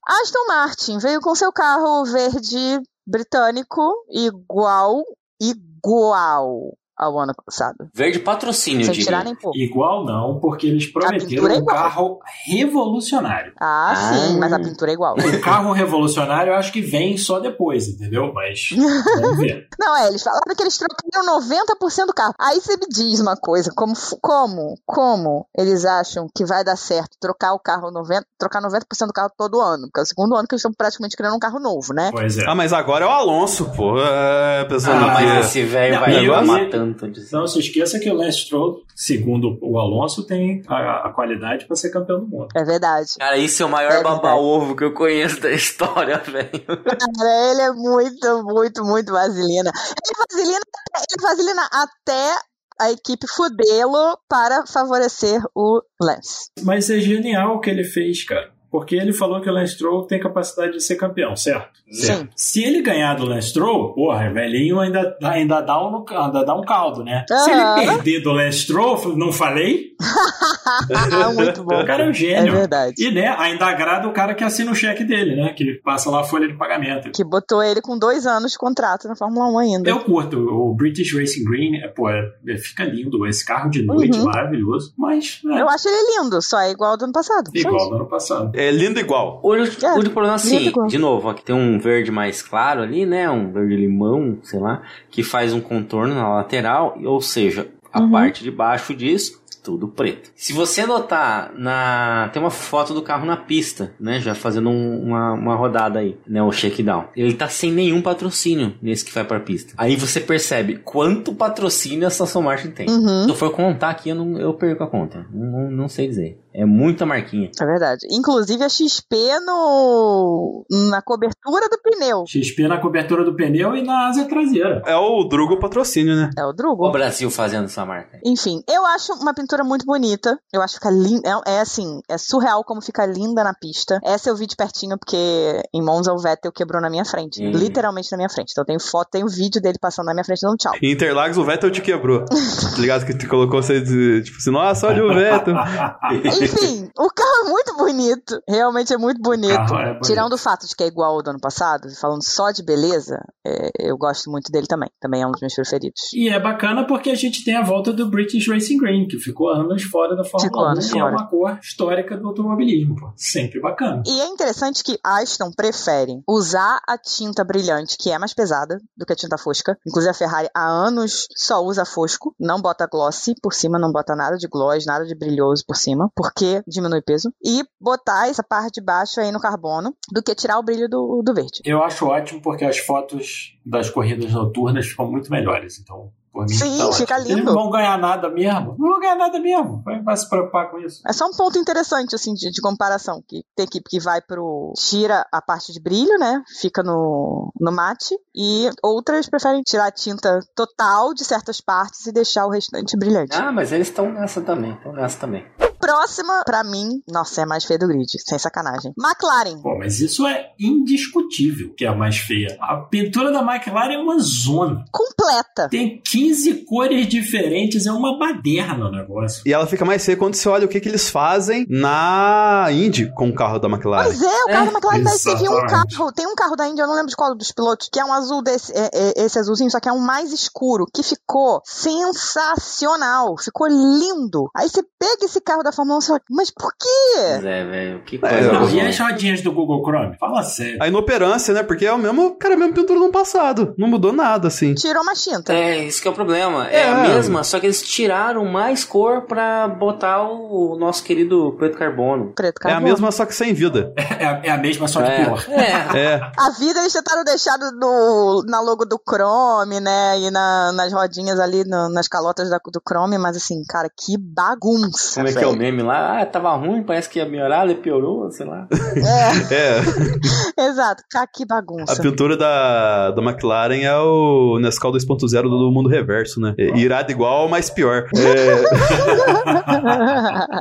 Aston Martin veio com seu carro verde britânico igual, igual ao ano passado.
Verde patrocínio,
Sem tirar nem pouco.
Igual não, porque eles
pintura
prometeram
é
um carro revolucionário.
Ah,
Ah.
sim, mas a pintura é igual.
O carro revolucionário eu acho que vem só depois, entendeu? Mas vamos ver. [laughs]
Não, é, eles falaram que eles trocaram 90% do carro. Aí você me diz uma coisa, como, como, como eles acham que vai dar certo trocar o carro 90%, trocar 90% do carro todo ano? Porque é o segundo ano que eles estão praticamente criando um carro novo, né?
Pois é.
Ah, mas agora é o Alonso, pô. É, pensando
Ah, mas esse velho vai
e eu-
tanto disso.
Não se esqueça que o Lance Stroll, segundo o Alonso, tem a, a qualidade para ser campeão do mundo.
É verdade.
Cara, isso é o maior
É
baba-ovo que eu conheço da história, [laughs] velho.
Cara, ele é muito, muito, muito vaselina. Ele é vaselina, ele é vaselina até a equipe fudê-lo para favorecer o Lance.
Mas é genial o que ele fez, cara. Porque ele falou que o Lance Stroll tem capacidade de ser campeão, certo?
Sim.
Se ele ganhar do Lance Stroll, porra, velhinho ainda, ainda, dá um, ainda dá um caldo, né? Se ele perder do Lance Stroll, não falei? [laughs]
Muito bom.
O cara é um
É
gênio.
verdade.
E né, ainda agrada o cara que assina o cheque dele, né? Que passa lá a folha de pagamento.
Que botou ele com dois anos de contrato na Fórmula 1 ainda.
Eu curto o British Racing Green, é, pô, é, é- fica lindo. Esse carro de noite,
Uhum.
maravilhoso. Mas, é,
Eu acho ele lindo, só é igual ao do ano passado.
Igual
isso.
do ano passado.
É lindo igual.
O único,
É,
único problema, assim, de novo, aqui tem um verde mais claro ali, né? Um verde limão, sei lá, que faz um contorno na lateral, ou seja, a
Uhum.
parte de baixo disso, tudo preto. Se você notar, na tem uma foto do carro na pista, né? Já fazendo um- uma, uma rodada aí, né? O shakedown. Ele tá sem nenhum patrocínio nesse que vai pra pista. Aí você percebe quanto patrocínio a Aston Martin tem.
Uhum.
Se eu for contar aqui, eu, não, eu perco a conta. Não, não- não sei dizer. É muita marquinha.
É verdade. Inclusive a XP no na cobertura do pneu.
XP na cobertura do pneu e na asa traseira.
É o Drugo patrocínio, né?
É o Drugo.
O Brasil fazendo essa marca.
Enfim, eu acho uma pintura muito bonita. Eu acho que fica linda. É, é assim, é surreal como fica linda na pista. Essa eu vi de pertinho porque em Monza o Vettel quebrou na minha frente.
Hum.
Literalmente na minha frente. Então tenho foto, tenho vídeo dele passando na minha frente dando tchau.
Em Interlagos o Vettel te quebrou. [laughs] tá ligado que te colocou você, tipo assim, nossa, olha o Vettel. [laughs]
Enfim, o carro é muito bonito. Realmente é muito bonito.
é bonito.
Tirando o fato de que é igual ao do ano passado, falando só de beleza, é, eu gosto muito dele também. Também é um dos meus preferidos.
E é bacana porque a gente tem a volta do British Racing Green, que ficou anos fora da
Ficou
Fórmula 1
anos
e é
fora.
uma cor histórica do automobilismo. Pô. Sempre bacana.
E é interessante que Aston prefere usar a tinta brilhante, que é mais pesada do que a tinta fosca. Inclusive a Ferrari há anos só usa fosco, não bota glossy por cima, não bota nada de gloss, nada de brilhoso por cima, porque diminui peso. E botar essa parte de baixo aí no carbono, do que tirar o brilho do, do verde.
Eu acho ótimo porque as fotos das corridas noturnas ficam muito melhores. Então, por mim,
Sim,
tá ótimo.
fica
Eles
lindo.
não vão ganhar nada mesmo. Não vão ganhar nada mesmo. Vai, vai se preocupar com isso.
É só um ponto interessante, assim, de, de comparação. Que tem equipe que vai pro. tira a parte de brilho, né? Fica no, no mate. E outras preferem tirar a tinta total de certas partes e deixar o restante brilhante.
Ah, mas eles estão nessa também. Estão nessa também.
Próxima, pra mim, nossa, é a mais feia do grid, sem sacanagem. McLaren.
Pô, mas isso é indiscutível que é a mais feia. A pintura da McLaren é uma zona.
Completa.
Tem 15 cores diferentes, é uma baderna o negócio.
E ela fica mais feia quando você olha o que, que eles fazem na Indy com o carro da McLaren.
Pois é, o carro
É,
da McLaren parece que teve um carro. Tem um carro da Indy, eu não lembro de qual dos pilotos, que é um azul desse, é- é- esse azulzinho, só que é um mais escuro, que ficou sensacional. Ficou lindo. Aí você pega esse carro da Fórmula 1 e fala, mas por quê?
Mas é, velho. Que
É,
coisa.
Não,
boa.
e as rodinhas do Google Chrome? Fala sério.
A inoperância, né? Porque é o mesmo, cara, é a mesma pintura no passado. Não mudou nada, assim.
Tirou uma tinta.
É, isso que é o problema. É,
É.
a mesma, só que eles tiraram mais cor pra botar o nosso querido preto carbono.
Preto
É a
carbono.
mesma, só que sem vida.
É, a- é a mesma, só que
É,
pior.
é.
É.
A vida eles tentaram deixar do- na logo do Chrome, né? E na- nas rodinhas ali, no- nas calotas da- do Chrome, mas assim, cara, que bagunça.
Como é que é o. meme lá? Ah, tava ruim, parece que ia melhorar, ele piorou, sei lá.
É,
É. [laughs]
exato. Cara, que bagunça.
A pintura da, da McLaren é o Nescau 2.0 do mundo reverso, né? É irado igual, mas pior. É,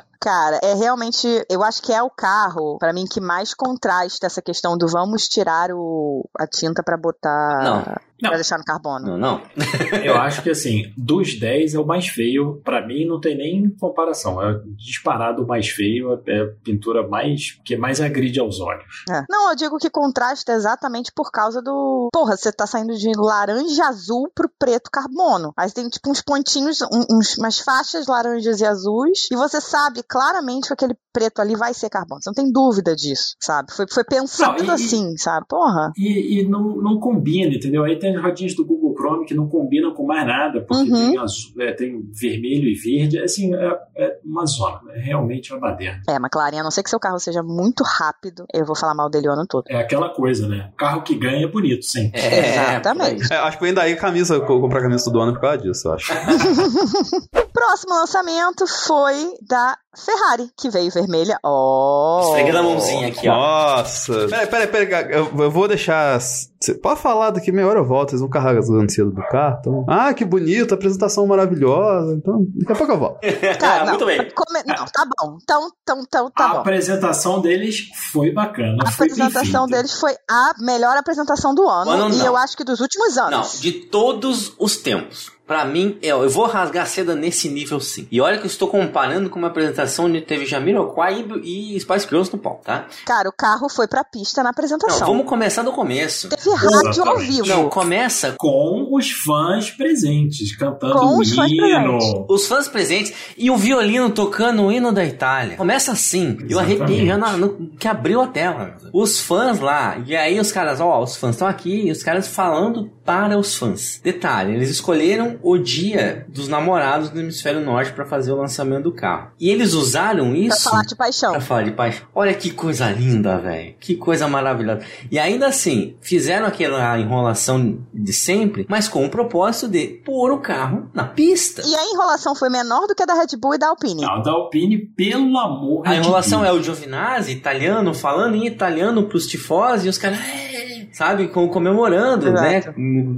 [laughs]
Cara, é realmente, eu acho que é o carro, pra mim, que mais contrasta essa questão do vamos tirar o, a tinta pra botar.
Não.
Pra
Não.
deixar no carbono.
Não, não. [laughs]
Eu acho que assim, dos 10 é o mais feio. Pra mim não tem nem comparação. É disparado o mais feio, é a pintura mais que mais agride aos olhos.
É. Não, eu digo que contrasta exatamente por causa do. Porra, você tá saindo de laranja azul pro preto carbono. Aí tem tipo uns pontinhos, um- uns, umas faixas laranjas e azuis, e você sabe claramente que aquele preto ali vai ser carbono. Você não tem dúvida disso, sabe? Foi, foi pensado
Não, e-
assim, sabe? Porra.
E, e não, não combina, entendeu? Aí tem as rodinhas do Google Chrome que não combinam com mais nada, porque
Uhum.
tem, azul, é, tem vermelho e verde. Assim, é, é uma zona. É realmente uma baderna.
É, McLaren, a não ser que seu carro seja muito rápido, eu vou falar mal dele o ano todo.
É aquela coisa, né? Carro que ganha é bonito, sempre.
É,
Exatamente.
é, acho que eu ainda aí camisa, vou comprar camisa todo ano por causa disso, eu acho. [laughs]
Próximo lançamento foi da Ferrari, que veio vermelha. Ó. Oh.
Esfreguei a mãozinha aqui, ó.
Nossa. Peraí, peraí, peraí. Eu, eu vou deixar. Você pode falar daqui meia hora eu volto. Vocês vão carregar o cedo do carro. Então... Ah, que bonito, apresentação maravilhosa. Então, daqui a pouco eu volto. [laughs]
Tá, não,
Muito bem.
come- Não, tá bom. Então, então, então tá
a
bom.
apresentação deles foi bacana.
A
foi
apresentação deles foi a melhor apresentação do ano.
Ano
e
não.
eu acho que dos últimos
Não,
anos.
de todos os tempos. Pra mim, eu, eu vou rasgar seda nesse nível sim. E olha que eu estou comparando com uma apresentação onde teve Jamiroquai e, e Spice Girls no palco, tá?
Cara, o carro foi pra pista na
Não,
apresentação.
vamos começar do começo.
Teve rádio ao vivo.
Não, começa
Com os fãs presentes, cantando
Com
o
os fãs
hino.
presentes.
os fãs presentes e o violino tocando o hino da Itália. Começa assim. Eu
Exatamente.
arrepiei já na- no, que abriu a tela. Os fãs lá. E aí os caras, ó, os fãs estão aqui. E os caras falando para os fãs. Detalhe, eles escolheram o dia dos namorados no hemisfério norte para fazer o lançamento do carro. E eles usaram
Pra
isso
falar de paixão.
Pra falar de paixão. Olha que coisa linda, velho. Que coisa maravilhosa. E ainda assim, fizeram aquela enrolação de sempre, mas com o propósito de pôr o carro na pista.
E a enrolação foi menor do que a da Red Bull e da Alpine.
Não, da Alpine, pelo amor
A
de
enrolação
Deus.
é o Giovinazzi, italiano, falando em italiano pros tifosi, e os caras, "É", sabe, com- comemorando,
Exato.
né?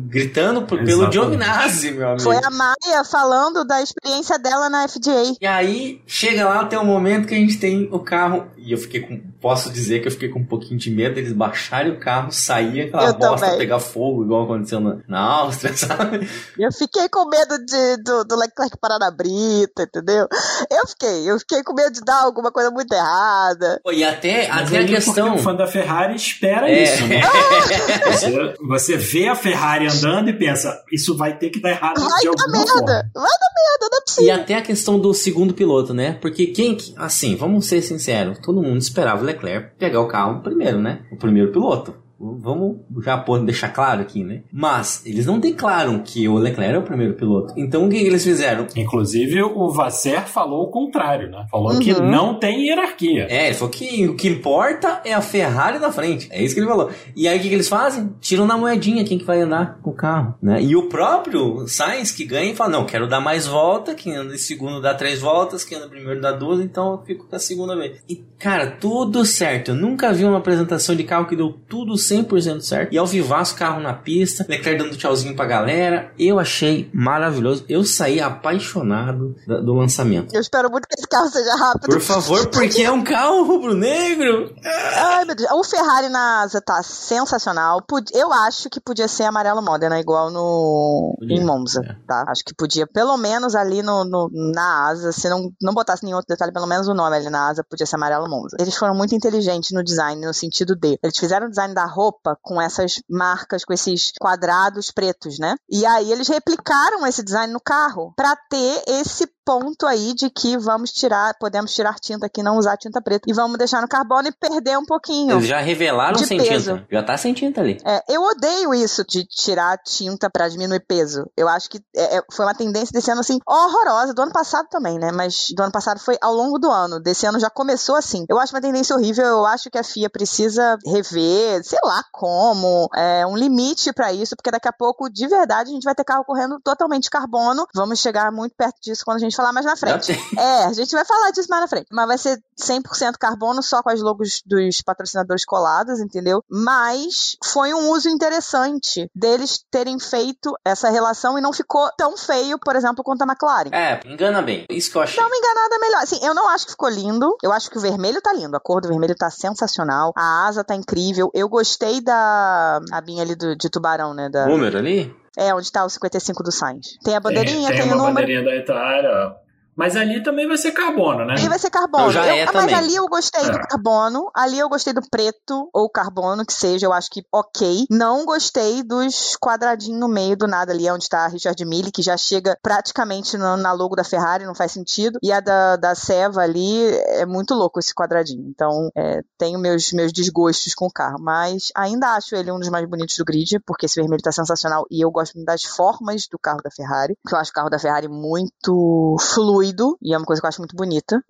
Gritando por- pelo. Giovinazzi, meu amigo.
Foi a Maia falando da experiência dela na FDA.
E aí, chega lá até o momento que a gente tem o carro. E eu fiquei com. Posso dizer que eu fiquei com um pouquinho de medo deles baixarem o carro, sair aquela
Eu
bosta
também.
pegar fogo, igual aconteceu na, na Áustria, [laughs] sabe?
Eu fiquei com medo de, do, do Leclerc parar na brita, entendeu? Eu fiquei, eu fiquei com medo de dar alguma coisa muito errada.
Pô, E até,
Mas
até a
porque
questão.
O fã da Ferrari espera
É.
isso, né? [laughs] Você, você vê a Ferrari andando e pensa, isso vai ter que dar errado
Vai
de
dar
alguma
merda!
forma.
Vai dar merda, não é
E
possível.
até a questão do segundo piloto, né? Porque quem. que- Assim, vamos ser sinceros, todo mundo esperava o Leclerc pegar o carro primeiro, né? O primeiro piloto. Vamos já pôr, deixar claro aqui, né? Mas eles não declaram que o Leclerc é o primeiro piloto. Então o que que eles fizeram?
Inclusive, o Vasser falou o contrário, né? Falou que
Uhum.
não tem hierarquia.
É, ele falou que o que importa é a Ferrari na frente. É isso que ele falou. E aí o que, que eles fazem? Tiram na moedinha quem que vai andar com o carro, né? E o próprio Sainz que ganha fala, não, quero dar mais volta, quem anda em segundo dá três voltas, quem anda em primeiro dá duas, então eu fico com a segunda vez. E, cara, tudo certo. Eu nunca vi uma apresentação de carro que deu tudo 100% certo. E ao vivaço, carro na pista, Leclerc dando tchauzinho pra galera. Eu achei maravilhoso. Eu saí apaixonado do lançamento.
Eu espero muito que esse carro seja rápido.
Por favor, porque é um carro rubro-negro.
Ai, meu Deus. O Ferrari na asa tá sensacional. Eu acho que podia ser amarelo Modena, igual no
Podia,
em Monza,
é.
tá? Acho que podia, pelo menos ali no, no- na asa, se não, não botasse nenhum outro detalhe, pelo menos o nome ali na asa podia ser amarelo Monza. Eles foram muito inteligentes no design, no sentido de, eles fizeram o design da roupa com essas marcas, com esses quadrados pretos, né? E aí eles replicaram esse design no carro pra ter esse ponto aí de que vamos tirar, podemos tirar tinta aqui, não usar tinta preta. E vamos deixar no carbono e perder um pouquinho.
Eles já revelaram sem
peso.
tinta. Já tá sem tinta ali.
É, eu odeio isso de tirar tinta pra diminuir peso. Eu acho que é, é, foi uma tendência desse ano assim horrorosa. Do ano passado também, né? Mas do ano passado foi ao longo do ano. Desse ano já começou assim. Eu acho uma tendência horrível. Eu acho que a FIA precisa rever, sei lá como, é, um limite pra isso, porque daqui a pouco, de verdade, a gente vai ter carro correndo totalmente de carbono. Vamos chegar muito perto disso quando a gente falar mais na frente. É, a gente vai falar disso mais na frente. Mas vai ser 100% carbono só com as logos dos patrocinadores colados, entendeu? Mas foi um uso interessante deles terem feito essa relação e não ficou tão feio, por exemplo, quanto a McLaren.
É, engana bem. Isso que eu achei.
Dá uma enganada melhor. Assim, eu não acho que ficou lindo. Eu acho que o vermelho tá lindo. A cor do vermelho tá sensacional. A asa tá incrível. Eu gostei da abinha ali do, de tubarão, né? Da,
Número ali?
É, onde tá o 55 do Sainz. Tem a bandeirinha, tem,
tem,
o
uma
número.
bandeirinha da Itália. Mas ali também vai ser carbono, né?
Ali vai ser carbono.
Não, já
Eu-
é
mas
também.
ali eu gostei do
É.
carbono. Ali eu gostei do preto ou carbono, que seja, eu acho que ok. Não gostei dos quadradinhos no meio do nada ali, onde tá a Richard Mille, que já chega praticamente no- na logo da Ferrari, não faz sentido. E a da, da Seva ali é muito louco esse quadradinho. Então, é, tenho meus, meus desgostos com o carro. Mas ainda acho ele um dos mais bonitos do grid, porque esse vermelho tá sensacional. E eu gosto muito das formas do carro da Ferrari. Porque eu acho o carro da Ferrari muito fluido fluido, e é uma coisa que eu acho muito bonita,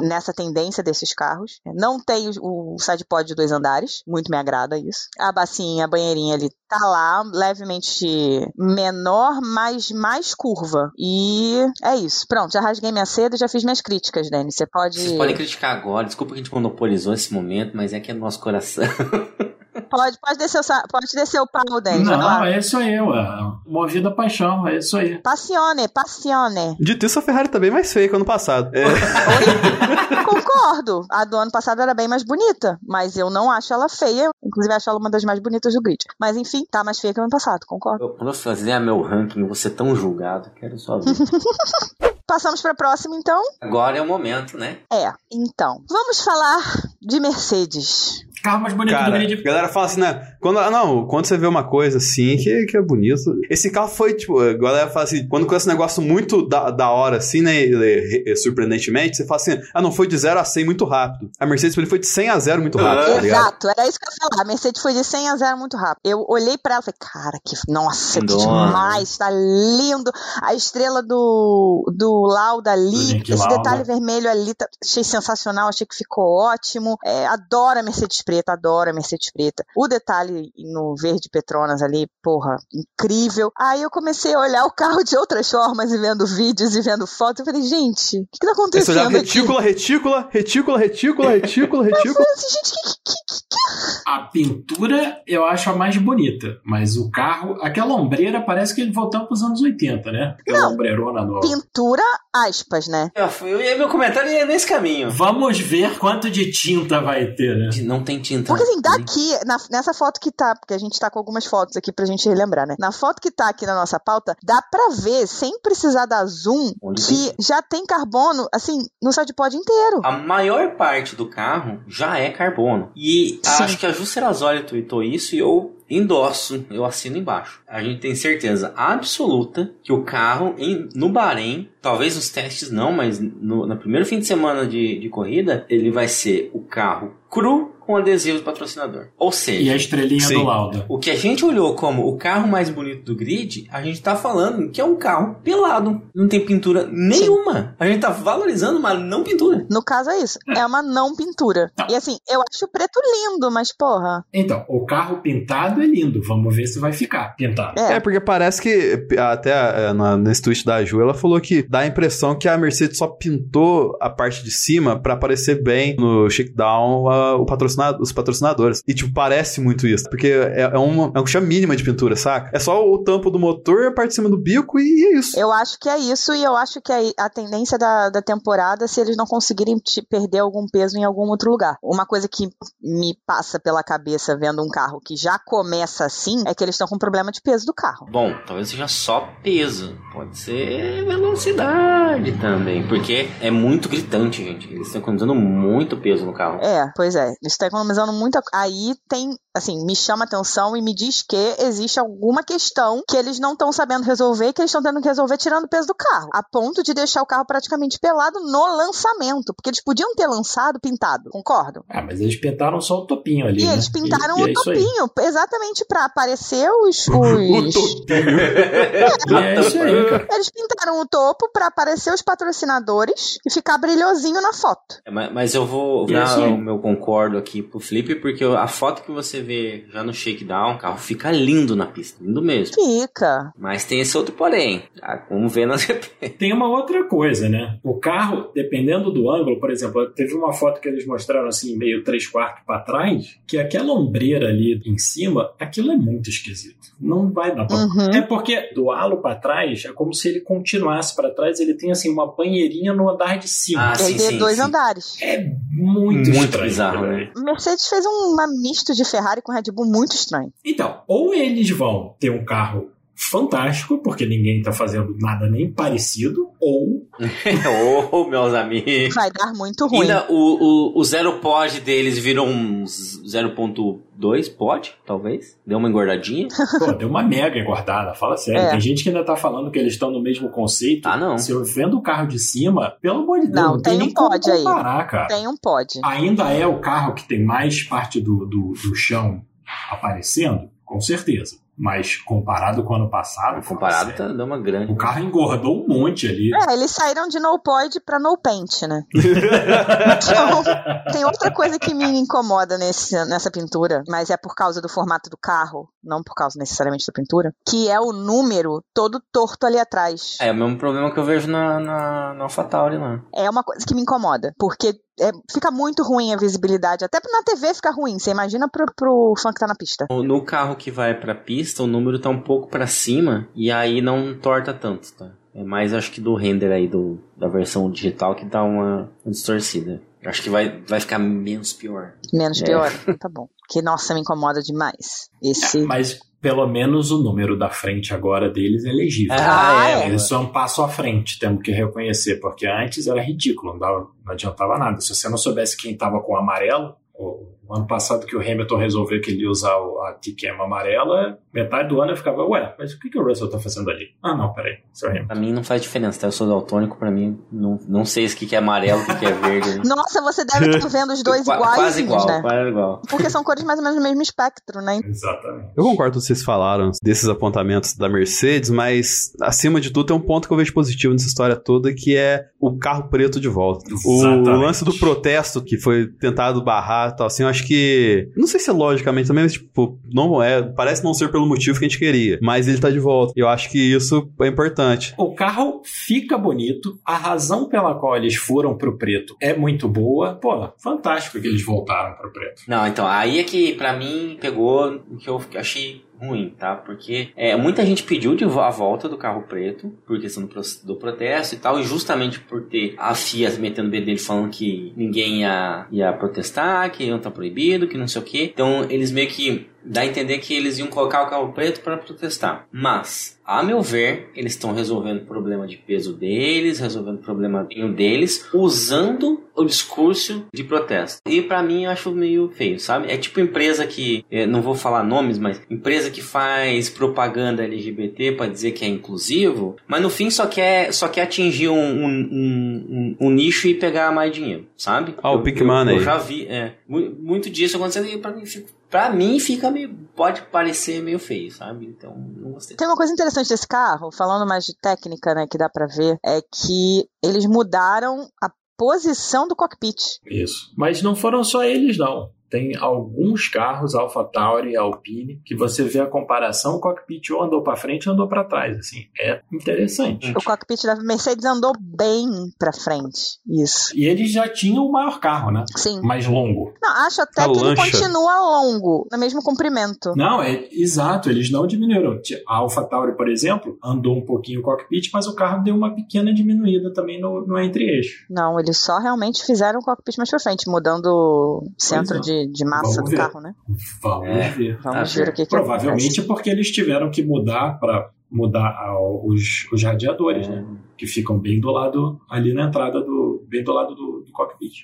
nessa tendência desses carros. Não tem o, side pod de dois andares, muito me agrada isso. A bacinha, a banheirinha ali tá lá, levemente menor, mas mais curva. E é isso. Pronto, já rasguei minha seda e já fiz minhas críticas, Dani. Você pode.
Vocês podem criticar agora, desculpa que a gente monopolizou esse momento, mas é que é no nosso coração. [laughs]
Pode, pode, descer o, pode descer o pau, Dani.
Não, é isso aí, ué. Movida a paixão, é isso aí.
Passione, passione.
Dito isso, a Ferrari tá bem mais feia que ano passado. É. [laughs]
Concordo. A do ano passado era bem mais bonita, mas eu não acho ela feia. Inclusive, acho ela uma das mais bonitas do grid. Mas enfim, tá mais feia que o ano passado, concordo.
Eu posso fazer meu ranking, você tão julgado. Quero só ver. [laughs]
Passamos para próxima, então?
Agora é o momento, né?
É, então. Vamos falar de Mercedes
carro mais bonito Cara, do grid.
A galera fala assim, né? Quando, ah, não, quando você vê uma coisa assim que, que é bonito. Esse carro foi, tipo, a galera fala assim, quando com esse negócio muito da, da hora, assim, né? Surpreendentemente, você fala assim, ah, não, foi de 0 a 100 muito rápido. A Mercedes foi de 100 a 0 muito rápido.
Tá Exato, era isso que eu ia falar. A Mercedes foi de 100 a 0 muito rápido. Eu olhei pra ela e falei, cara, que. Nossa, que demais, tá lindo. A estrela do, do Lauda ali, esse Lauda. detalhe vermelho ali, tá, achei sensacional, achei que ficou ótimo. É, adoro a Mercedes preta, adoro a Mercedes preta. O detalhe no verde Petronas ali, porra, incrível. Aí eu comecei a olhar o carro de outras formas e vendo vídeos e vendo fotos. Eu falei, gente, o que, que tá acontecendo? Já
retícula,
aqui?
retícula, retícula, retícula, retícula, retícula. Eu falei
assim, gente, que, que, que,
A pintura eu acho a mais bonita, mas o carro, aquela ombreira parece que ele voltou pros anos 80, né? Aquela Não, ombreirona nova.
Pintura, aspas, né?
Eu, eu, meu comentário ia nesse caminho.
Vamos ver quanto de tinta vai ter, né?
Não tem tinta.
Porque assim, daqui, na, nessa foto que tá, porque a gente tá com algumas fotos aqui pra gente relembrar, né? Na foto que tá aqui na nossa pauta, dá pra ver, sem precisar dar zoom, Onde que tem? já tem carbono, assim, no sidepod inteiro.
A maior parte do carro já é carbono. E Sim. acho que a Ju Serazoli tweetou isso e eu endosso, eu assino embaixo. A gente tem certeza absoluta que o carro em, no Bahrein, talvez nos testes não, mas no, no primeiro fim de semana de, de corrida, ele vai ser o carro cru com adesivo do patrocinador. Ou seja,
e a estrelinha sim, do Lauda.
O que a gente olhou como o carro mais bonito do grid, a gente tá falando que é um carro pelado. Não tem pintura nenhuma. Sim. A gente tá valorizando uma não pintura.
No caso é isso. É uma não pintura. Não. E assim, eu acho o preto lindo, mas porra.
Então, o carro pintado é lindo. Vamos ver se vai ficar pintado.
É, é porque parece que até é, na, nesse tweet da Ju, ela falou que dá a impressão que a Mercedes só pintou a parte de cima para aparecer bem no shakedown uh, o patrocinado, os patrocinadores. E, tipo, parece muito isso. Porque é, é uma, é uma mínima de pintura, saca? É só o tampo do motor, a parte de cima do bico e é isso.
Eu acho que é isso e eu acho que a, a tendência da, da temporada, se eles não conseguirem perder algum peso em algum outro lugar. Uma coisa que me passa pela cabeça vendo um carro que já começa assim é que eles estão com problema de peso do carro.
Bom, talvez seja só peso. Pode ser velocidade também. Porque é muito gritante, gente. Eles estão economizando muito peso no carro.
É, pois é. Eles estão economizando muita. Aí tem, assim, me chama atenção e me diz que existe alguma questão que eles não estão sabendo resolver, que eles estão tendo que resolver tirando o peso do carro. A ponto de deixar o carro praticamente pelado no lançamento. Porque eles podiam ter lançado pintado, concordo?
Ah, mas eles pintaram só o topinho ali.
E
né?
eles pintaram e, o e é topinho, exatamente para aparecer os. os... o
topinho. é, é isso aí, [laughs] [laughs] cara.
Eles pintaram o topo para aparecer os patrocinadores e ficar brilhosinho na foto.
É, mas eu vou dar o meu concordo aqui pro Flip, porque a foto que você vê já no shakedown, o carro fica lindo na pista, lindo mesmo.
Fica.
Mas tem esse outro porém, tá? vamos ver na [laughs]
GP. Tem uma outra coisa, né? O carro, dependendo do ângulo, por exemplo, teve uma foto que eles mostraram assim, meio 3 quartos para trás, que aquela ombreira ali em cima, aquilo é muito esquisito. Não vai dar pra... Uhum. É porque do halo para trás, é como se ele continuasse para trás, ele tem assim uma banheirinha no andar de cima.
Ah, ele tem dois sim. andares.
É muito, muito estranho.
bizarro, né?
Mercedes fez um misto de Ferrari com Red Bull muito estranho.
Então, ou eles vão ter um carro fantástico, porque ninguém tá fazendo nada nem parecido, ou. [laughs]
ou, meus amigos.
Vai dar muito ruim.
Ainda o, o, o zero pod deles virou um 0.2 pod, talvez. Deu uma engordadinha. [laughs]
Pô, deu uma mega engordada, fala sério. É. Tem gente que ainda tá falando que eles estão no mesmo conceito.
Ah, não.
Se eu vendo o carro de cima, pelo amor de Deus,
não, não tem, tem um pod aí.
Cara.
Tem um pod.
Ainda é o carro que tem mais parte do, do, do chão aparecendo? Com certeza. Mas comparado com o ano passado.
Comparado, tá dando uma grande.
O carro engordou um monte ali.
É, eles saíram de no pod pra no paint, né? [laughs] então, tem outra coisa que me incomoda nesse, nessa pintura, mas é por causa do formato do carro, não por causa necessariamente da pintura, que é o número todo torto ali atrás.
É o mesmo problema que eu vejo na, na, na AlphaTauri lá.
É uma coisa que me incomoda, porque é, fica muito ruim a visibilidade. Até na TV fica ruim. Você imagina pro, pro fã que tá na pista.
No carro que vai pra pista, o número tá um pouco pra cima e aí não torta tanto, tá? É mais acho que do render aí do, da versão digital que dá uma, uma distorcida. Acho que vai, vai ficar menos pior.
Menos
É.
pior? Tá bom. Que, nossa, me incomoda demais. Esse.
Mas pelo menos o número da frente agora deles é legível.
Ah, é.
Eles são um passo à frente, temos que reconhecer, porque antes era ridículo, não, dava- não adiantava nada. Se você não soubesse quem estava com o amarelo, o, o ano passado que o Hamilton resolveu que ele ia usar o- a T-Cam amarela, metade do ano eu ficava, ué, mas o que, que o Russell tá fazendo ali? Ah, não, peraí, seu Hamilton.
Pra mim não faz diferença, tá? Eu sou daltônico, pra mim não, não sei o que que é amarelo, o que que é verde. [laughs]
Nossa, você deve estar vendo os dois [laughs] iguais,
Quase igual,
né?
quase igual.
Porque são cores mais ou menos do mesmo espectro, né?
Exatamente.
Eu concordo com o que vocês falaram desses apontamentos da Mercedes, mas acima de tudo tem um ponto que eu vejo positivo nessa história toda, que é o carro preto de volta. O
Exatamente.
lance do protesto que foi tentado barrar e tal, assim, eu acho que. Não sei se é logicamente também, mas, tipo, não é. Parece não ser pelo motivo que a gente queria. Mas ele tá de volta. Eu acho que isso é importante.
O carro fica bonito, a razão pela qual eles foram pro preto é muito boa. Pô, fantástico que eles voltaram pro preto.
Não, então, aí é que pra mim pegou o que eu achei ruim, tá? Porque é, muita gente pediu de a volta do carro preto por questão do, do protesto e tal, e justamente por ter a FIA metendo o bedelho falando que ninguém ia, ia protestar, que não tá proibido, que não sei o quê. Então eles meio que dá a entender que eles iam colocar o carro preto para protestar. Mas, a meu ver, eles estão resolvendo o problema de peso deles, resolvendo o problema deles, usando o discurso de protesto. E pra mim eu acho meio feio, sabe? É tipo empresa que, eh, não vou falar nomes, mas empresa que faz propaganda LGBT pra dizer que é inclusivo, mas no fim só quer, só quer atingir um, um, um- um- nicho e pegar mais dinheiro, sabe?
Ah, o
Eu-
Pink
eu-
Money.
Eu já vi, é, mu- muito disso acontecendo e pra mim, fica- pra mim fica meio, pode parecer meio feio, sabe? Então não gostei.
Tem uma coisa interessante desse carro, falando mais de técnica, né, que dá pra ver, é que eles mudaram a posição do cockpit.
Isso. Mas não foram só eles, não. Tem alguns carros, AlphaTauri e Alpine, que você vê a comparação, o cockpit ou andou para frente ou andou para trás. Assim, é interessante.
O cockpit da Mercedes andou bem pra frente. Isso.
E eles já tinham o maior carro, né?
Sim.
Mais longo.
Não, acho até
A
que ele
lancha.
continua longo, no mesmo comprimento.
Não, é exato, eles não diminuíram. A AlphaTauri, por exemplo, andou um pouquinho o cockpit, mas o carro deu uma pequena diminuída também no, no entre-eixo.
Não, eles só realmente fizeram o cockpit mais pra frente, mudando o centro
é.
De, de massa
Vamos
do
ver.
carro, né?
Vamos
É.
ver.
Vamos
Tá
ver o que, que
Provavelmente porque eles tiveram que mudar para mudar a- os, os radiadores, né? Que ficam bem do lado, ali na entrada do. bem do lado do, do cockpit.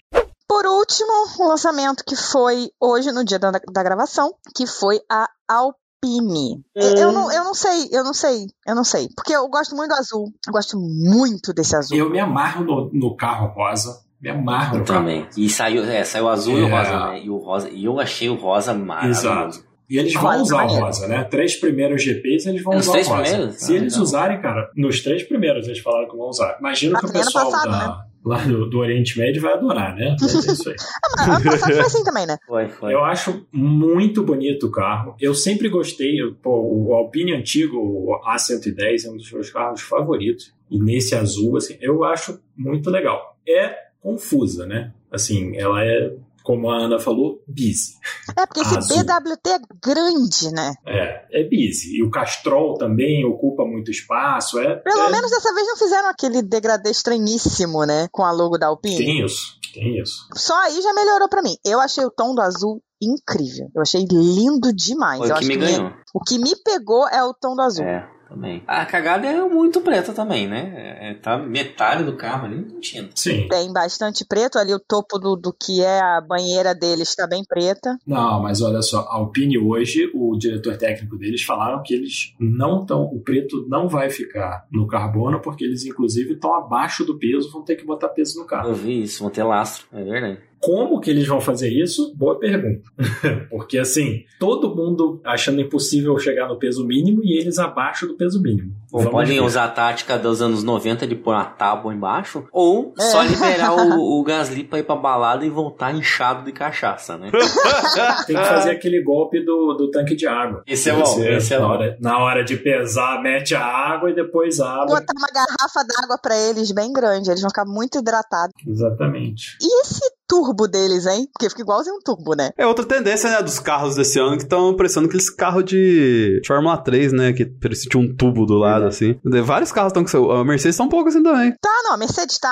Por último, um lançamento que foi hoje, no dia da, da gravação, que foi a Alpine. Eu, não, eu não sei, eu não sei, eu não sei. Porque eu gosto muito do azul. Eu gosto muito desse azul.
Eu me amarro no, no carro rosa. Me amarro
Eu também. E saiu, é, saiu o azul e o
É.
rosa, né? E o rosa, e eu achei o rosa maravilhoso.
Exato. E eles vão usar o
maneiro.
rosa, né? Três primeiros GPs eles vão
Nos
usar o rosa.
primeiros?
Se
Ah,
eles usarem, cara, nos três primeiros eles falaram que vão usar. Imagino
Ah,
que o pessoal
passado,
da- lá do, do Oriente Médio vai adorar, né? Mas é isso aí. [laughs]
Ah, ano passado foi assim também, né?
Foi, foi.
Eu acho muito bonito o carro. Eu sempre gostei. eu- Pô, o Alpine antigo, o A110, é um dos meus carros favoritos. E nesse azul, assim, eu acho muito legal. É confusa, né? Assim, ela é, como a Ana falou, busy.
É, porque esse
Azul.
BWT é grande, né?
É, é busy. E o Castrol também ocupa muito espaço. É,
Pelo
é-
menos dessa vez não fizeram aquele degradê estranhíssimo, né? Com a logo da Alpine.
Tem isso, tem isso.
Só aí já melhorou pra mim. Eu achei o tom do azul incrível. Eu achei lindo demais.
Foi o que
acho
me
que
ganhou.
o que me pegou é o tom do azul.
É, também. A cagada é muito preta também, né? É, tá metade do carro ali não tinha.
Sim.
Tem bastante preto ali, o topo do, do que é a banheira deles está bem preta.
Não, mas olha só, a Alpine hoje, o diretor técnico deles falaram que eles não estão, o preto não vai ficar no carbono, porque eles inclusive estão abaixo do peso, vão ter que botar peso no carro.
Eu vi isso, vão ter lastro, é verdade.
Como que eles vão fazer isso? Boa pergunta. [laughs] Porque assim, todo mundo achando impossível chegar no peso mínimo e eles abaixo do peso mínimo.
Ou
Vamos
podem
ver.
usar a tática dos anos 90 de pôr uma tábua embaixo, ou só liberar o, o Gasly pra ir pra balada e voltar inchado de cachaça, né? [laughs]
Tem que fazer aquele golpe do, do tanque de água.
Esse é bom,
Você,
esse é
na,
bom.
hora, na hora de pesar, mete a água e depois abre.
Botar uma garrafa d'água pra eles bem grande, eles vão ficar muito hidratados.
Exatamente.
E esse turbo deles, hein? Porque fica igualzinho um turbo, né?
É outra tendência, né, dos carros desse ano que estão parecendo aqueles carros de Fórmula 3, né, que parecia um tubo do lado, assim. Vários carros estão com seu... A Mercedes tá um pouco assim também.
Tá, não, a Mercedes tá,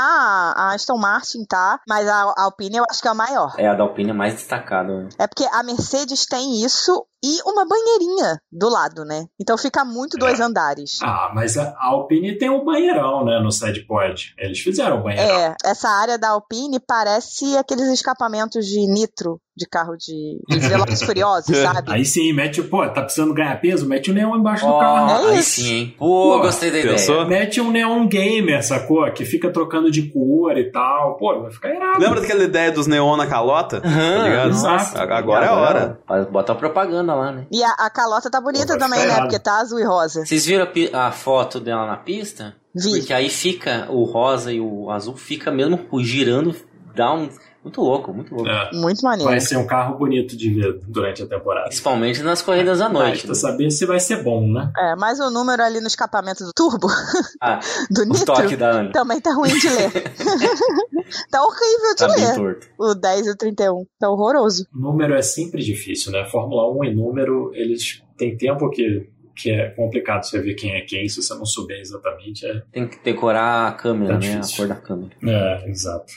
a Aston Martin tá, mas a a Alpine eu acho que é a maior.
É a da Alpine mais destacada. né?
É porque a Mercedes tem isso e uma banheirinha do lado, né? Então fica muito dois andares.
Ah, mas a a Alpine tem um banheirão, né, no sidepod. Eles fizeram o banheirão.
É, essa área da Alpine parece aqueles escapamentos de nitro de carro de, de Velozes [laughs] Furiosos, sabe?
Aí sim, mete, pô, tá precisando ganhar peso? Mete o neon embaixo do
Ó,
carro.
É
aí
isso.
sim, hein? Pô,
Pô,
gostei da
pensou?
ideia.
Mete um neon gamer, sacou? Que fica trocando de cor e tal. Pô, vai ficar irado.
Lembra daquela ideia dos neon na calota? Tá ligado?
Exato.
Agora é a hora.
Bota a propaganda lá, né?
E a, a calota tá bonita
Pô,
também, né?
irado.
Porque tá azul e rosa.
Vocês viram a, a foto dela na pista?
Vi.
Porque aí fica o rosa e o azul fica mesmo girando, dá um. Muito louco, muito louco.
É.
Muito maneiro.
Vai ser um carro bonito de ver durante a temporada.
Principalmente nas corridas à noite.
Basta
né?
saber se vai ser bom, né?
É, mas o número ali no escapamento do turbo, [laughs]
Ah, [laughs]
do
o
nitro,
toque da Ana.
também tá ruim de ler. [laughs] tá horrível de
Tá bem
ler.
torto.
O 10 e o 31. Tá horroroso.
Número é sempre difícil, né? Fórmula 1 e número, eles têm tempo que, que é complicado você ver quem é quem, se você não souber exatamente. É,
Tem que decorar a câmera,
Tá
né? A cor da câmera.
é exato.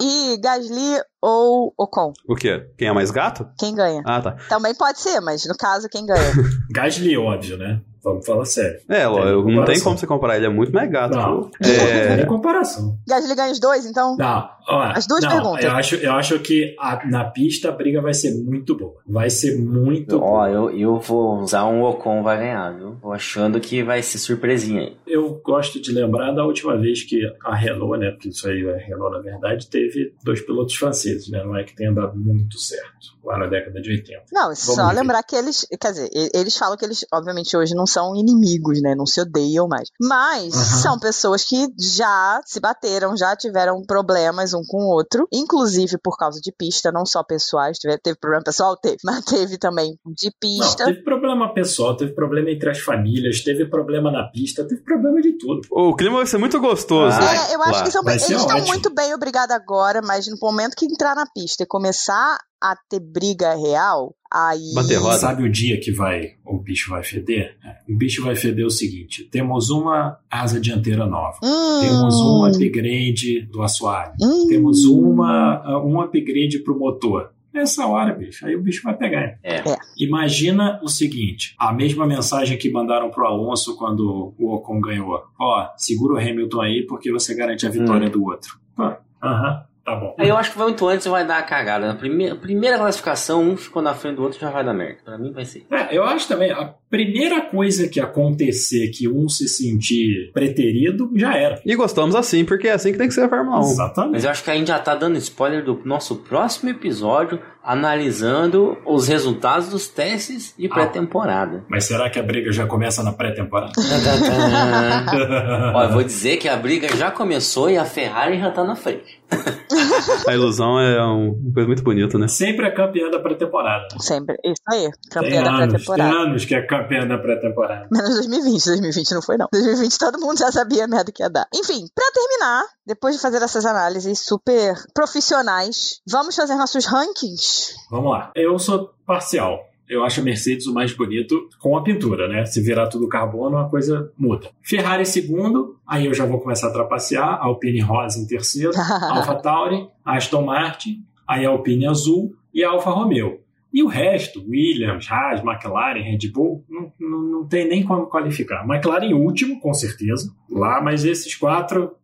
E Gasly ou Ocon?
O quê? Quem é mais gato?
Quem ganha?
Ah, tá.
Também pode ser, mas no caso, quem ganha? [laughs]
Gasly, óbvio, né? Vamos falar sério.
É, Ló,
Tem
eu- não tem como você comparar, ele é muito mais gato.
Não,
pô.
não tem
É,
comparação.
Gasly ganha os dois, então?
Não, ó,
As duas
não,
perguntas.
Eu acho, eu acho que a- na pista a briga vai ser muito boa. Vai ser muito
Ó,
boa.
eu, eu vou usar um Ocon vai ganhar, viu? Tô achando que vai ser surpresinha aí.
Eu gosto de lembrar da última vez que a Renault, né? Porque isso aí é Renault, na verdade, teve dois pilotos franceses, né? Não é que tenha dado muito certo lá na década de 80.
Não, só
ver.
lembrar que eles. Quer dizer, eles falam que eles, obviamente, hoje não são inimigos, né? Não se odeiam mais. Mas
Aham.
são pessoas que já se bateram, já tiveram problemas um com o outro, inclusive por causa de pista, não só pessoais. Teve, teve problema pessoal? Teve. [laughs] Mas teve também de
Não,
pista.
teve problema pessoal, teve problema entre as famílias, teve problema na pista, teve problema de tudo.
o clima vai ser muito gostoso.
Ah,
É, eu acho
lá.
que são, eles estão muito bem obrigados agora, mas no momento que entrar na pista e começar a ter briga real, aí.
Bater roda.
Sabe o dia que vai o bicho vai feder? O bicho vai feder o seguinte: temos uma asa dianteira nova,
Hum,
temos um upgrade do assoalho,
hum.
temos uma, um upgrade pro motor. Nessa hora, bicho, aí o bicho vai pegar.
É.
É.
Imagina o seguinte: a mesma mensagem que mandaram pro Alonso quando o Ocon ganhou. Ó, segura o Hamilton aí porque você garante a vitória
Hum.
do outro. Pô, Aham, tá bom.
Aí eu acho que muito antes vai dar a cagada. Na primeira, primeira classificação, um ficou na frente do outro já vai dar merda. Pra mim vai ser.
É, eu acho também, a primeira coisa que acontecer que um se sentir preterido, já era.
E gostamos assim, porque é assim que tem que ser a Fórmula 1.
Exatamente.
Mas eu acho que a gente já tá dando spoiler do nosso próximo episódio, analisando os resultados dos testes de
Ah.
pré-temporada.
Mas será que a briga já começa na pré-temporada? [laughs]
Eu vou dizer que a briga já começou e a Ferrari já tá na frente. [laughs] [laughs]
A ilusão é um- uma coisa muito bonita, né?
Sempre é campeã da pré-temporada.
Sempre. Isso aí.
Tem
Campeã da
anos, tem
pré-temporada.
anos que é campeã da pré-temporada.
Menos 2020. 2020 não foi, não. 2020 todo mundo já sabia a merda que ia dar. Enfim, pra terminar, depois de fazer essas análises super profissionais, vamos fazer nossos rankings.
Vamos lá. Eu sou parcial. Eu acho a Mercedes o mais bonito com a pintura, né? Se virar tudo carbono, a coisa muda. Ferrari em segundo, aí eu já vou começar a trapacear. Alpine rosa em terceiro. [laughs] Alfa Tauri, Aston Martin, aí a Alpine azul e a Alfa Romeo. E o resto, Williams, Haas, McLaren, Red Bull, não, não, não tem nem como qualificar. McLaren em último, com certeza, lá, mas esses quatro,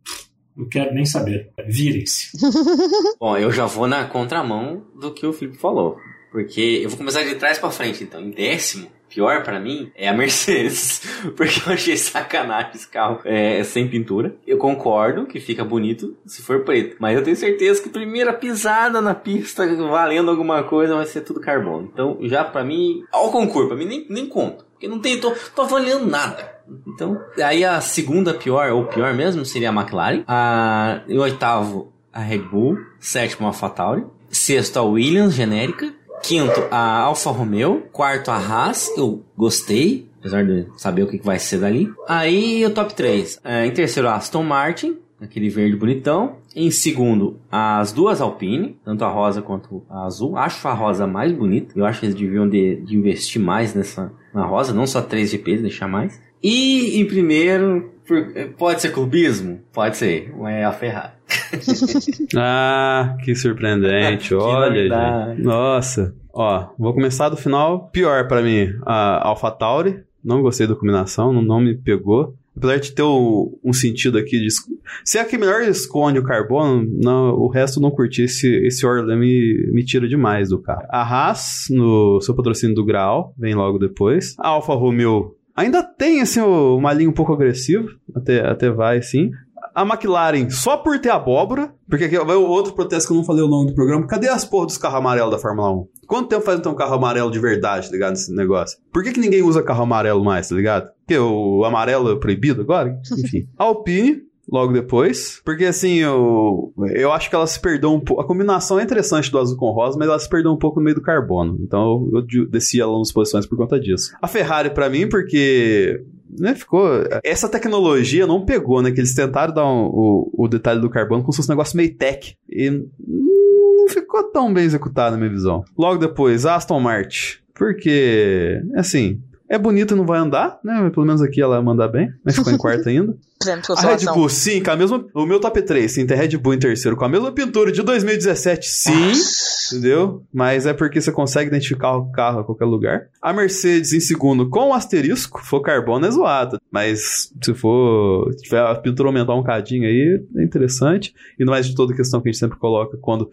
não quero nem saber. Virem-se. [laughs]
Bom, eu já vou na contramão do que o Felipe falou. Porque eu vou começar de trás pra frente, então. Em décimo, pior pra mim é a Mercedes. [laughs] Porque eu achei sacanagem esse carro é, sem pintura. Eu concordo que fica bonito se for preto. Mas eu tenho certeza que primeira pisada na pista valendo alguma coisa vai ser tudo carbono. Então, já pra mim, ao concurso, pra mim nem, nem conta. Porque não tem, tô, tô avaliando nada. Então, aí a segunda pior, ou pior mesmo, seria a McLaren. A, em oitavo, a Red Bull. Sétimo, a Fatauri. Sexto, a Williams, genérica. Quinto, a Alfa Romeo. Quarto, a Haas. Eu gostei, apesar de saber o que vai ser dali. Aí, o top 3. É, em terceiro, Aston Martin. Aquele verde bonitão. Em segundo, as duas Alpine, tanto a rosa quanto a azul. Acho a rosa mais bonita. Eu acho que eles deviam de, de investir mais nessa na rosa, não só 3 GPs, deixar mais. E em primeiro, por, pode ser clubismo? Pode ser, é a Ferrari. [laughs]
ah, que surpreendente. [laughs] Olha, gente. Nossa. Ó, vou começar do final. Pior pra mim, a AlphaTauri. Não gostei da combinação, não me pegou. Apesar de ter o- um sentido aqui de. Se é que melhor esconde o carbono, não, o resto não curti. Esse, esse Orlan me, me tira demais do carro. A Haas, no seu patrocínio do Graal, vem logo depois. A Alfa Romeo ainda tem assim, uma linha um pouco agressiva. Até, até vai, sim. A McLaren, só por ter abóbora, porque aqui vai o outro protesto que eu não falei o nome do programa. Cadê as porra dos carros amarelos da Fórmula 1? Quanto tempo faz então um carro amarelo de verdade, tá ligado? Nesse negócio? Por que, que ninguém usa carro amarelo mais, tá ligado? Porque o amarelo é proibido agora? Enfim. [laughs] Alpine, logo depois. Porque assim, eu, eu acho que ela se perdeu um pouco. A combinação é interessante do azul com rosa, mas ela se perdeu um pouco no meio do carbono. Então eu, eu desci ela nas posições por conta disso. A Ferrari, pra mim, porque né, ficou. Essa tecnologia não pegou, né? Que eles tentaram dar um- o, o detalhe do carbono como se fosse um negócio meio tech. E não ficou tão bem executado na minha visão. Logo depois, Aston Martin. Porque, assim, é bonito e não vai andar, né? Pelo menos aqui ela manda bem, mas ficou em quarto ainda.
Prêmio de
A Red. Bull, sim, com a mesma. O meu top 3, sim, tem Red Bull em terceiro, com a mesma pintura de 2017, sim. Entendeu? Mas é porque você consegue identificar o carro a qualquer lugar. A Mercedes em segundo com o asterisco. For carbono é zoado. Mas se for. Se tiver a pintura aumentar um cadinho aí, é interessante. E não mais de toda questão que a gente sempre coloca quando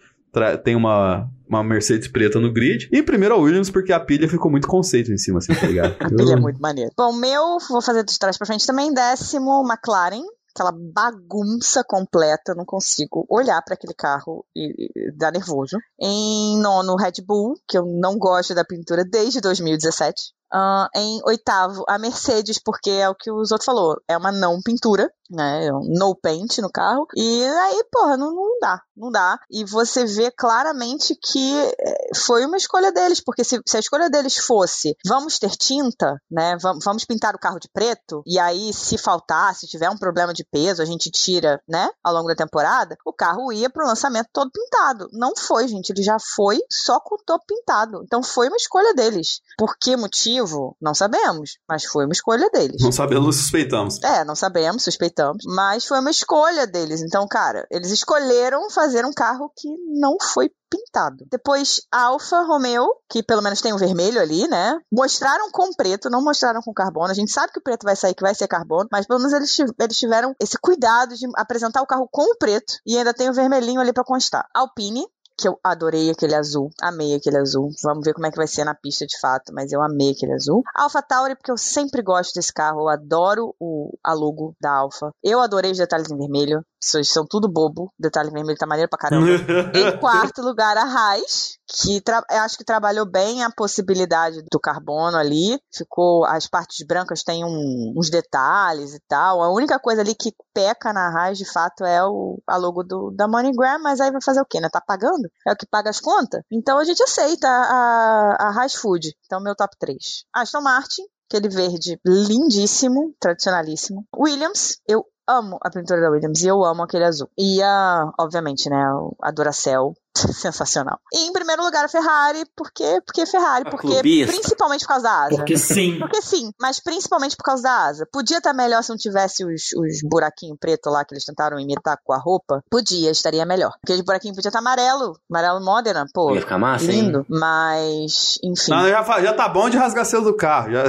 tem uma, uma Mercedes preta no grid. E primeiro a Williams, porque a pilha ficou muito conceito em cima, assim, tá ligado? [laughs]
Ele é muito maneiro. Bom, meu, vou fazer de trás pra frente também. Décimo, McLaren. Aquela bagunça completa, não consigo olhar pra aquele carro e, e dá nervoso. Em nono, Red Bull, que eu não gosto da pintura desde 2017. Ah, em oitavo, a Mercedes, porque é o que o outros falou, é uma não pintura, né? É um no paint no carro. E aí, porra, não, não dá, não dá. E você vê claramente que eh, foi uma escolha deles, porque se, se a escolha deles fosse vamos ter tinta, né? Vamos, vamos pintar o carro de preto, e aí, se faltar, se tiver um problema de peso, a gente tira, né? Ao longo da temporada, o carro ia pro lançamento todo pintado. Não foi, gente. Ele já foi só com o topo pintado. Então foi uma escolha deles. Por que motivo? Não sabemos. Mas foi uma escolha deles.
Não sabemos, suspeitamos.
É, não sabemos, suspeitamos, mas foi uma escolha deles. Então, cara, eles escolheram fazer um carro que não foi pintado. Depois, Alfa Romeo, que pelo menos tem o vermelho ali, né? Mostraram com preto, não mostraram com carbono. A gente sabe que o preto vai sair, que vai ser carbono, mas pelo menos eles, tiv- eles tiveram esse cuidado de apresentar o carro com o preto e ainda tem o vermelhinho ali pra constar. Alpine, que eu adorei aquele azul, amei aquele azul. Vamos ver como é que vai ser na pista de fato, mas eu amei aquele azul. Alpha Tauri, porque eu sempre gosto desse carro, eu adoro o, a logo da Alfa. Eu adorei os detalhes em vermelho, são, são tudo bobo, detalhe vermelho tá maneiro pra caramba. [laughs] Em quarto lugar, a Raiz, que acho que trabalhou bem a possibilidade do carbono ali. Ficou. As partes brancas têm um- uns detalhes e tal. A única coisa ali que peca na Raiz, de fato, é o, a logo do, da MoneyGram, mas aí vai fazer o quê, né? Tá pagando? É o que paga as contas? Então a gente aceita a, a Raiz Food. Então, meu top 3. Aston Martin, aquele verde lindíssimo, tradicionalíssimo. Williams, eu amo a pintura da Williams e eu amo aquele azul. E a, obviamente, né, a Duracell, [laughs] sensacional. E em primeiro lugar a Ferrari, porque porque Ferrari,
A
porque
clubista.
principalmente por causa da asa.
Porque sim.
Porque sim, mas principalmente por causa da asa. Podia estar melhor se não tivesse os, os buraquinhos preto lá que eles tentaram imitar com a roupa. Podia, estaria melhor. Aquele buraquinho podia estar amarelo. Amarelo Modena, pô.
Ia ficar massa, hein?
Lindo. Mas, enfim.
Não, já, já tá bom de rasgar selo do carro. Já...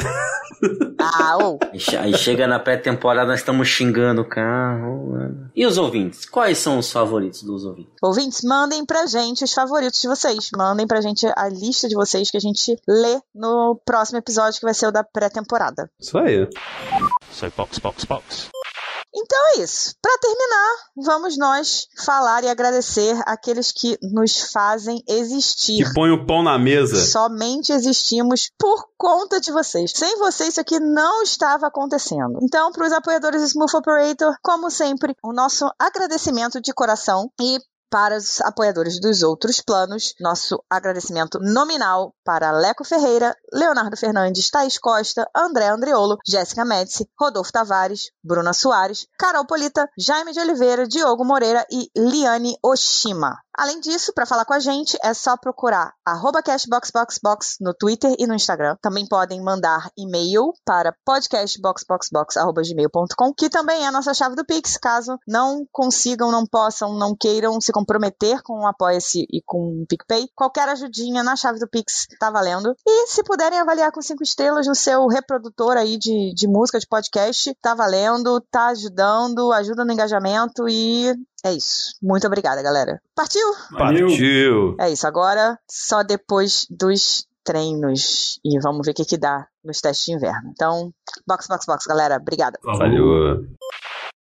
Ah, ou. [laughs]
Aí che- Aí chega na pré-temporada, nós estamos xingando o carro. mano. E os ouvintes? Quais são os favoritos dos ouvintes?
Ouvintes, mandem pra gente os favoritos de vocês. Mandem pra gente a lista de vocês que a gente lê no próximo episódio, que vai ser o da pré-temporada.
Isso aí.
So box, box, box.
Então é isso. Para terminar, vamos nós falar e agradecer aqueles que nos fazem existir.
Que põe o pão na mesa.
Somente existimos por conta de vocês. Sem vocês, isso aqui não estava acontecendo. Então, para os apoiadores do Smooth Operator, como sempre, o nosso agradecimento de coração e para os apoiadores dos outros planos, nosso agradecimento nominal para Leco Ferreira, Leonardo Fernandes, Thaís Costa, André Andriolo, Jéssica Médici, Rodolfo Tavares, Bruna Soares, Carol Polita, Jaime de Oliveira, Diogo Moreira e Liane Oshima. Além disso, para falar com a gente, é só procurar cashboxboxbox no Twitter e no Instagram. Também podem mandar e-mail para podcastboxboxbox.gmail.com, que também é a nossa chave do Pix, caso não consigam, não possam, não queiram se comprometer com o Apoia-se e com o PicPay. Qualquer ajudinha na chave do Pix tá valendo. E se puderem avaliar com cinco estrelas no seu reprodutor aí de, de música, de podcast, tá valendo, tá ajudando, ajuda no engajamento e é isso. Muito obrigada, galera. Partiu?
Partiu.
É isso. Agora, só depois dos treinos. E vamos ver o que, que dá nos testes de inverno. Então, box, box, box, galera. Obrigada.
Valeu.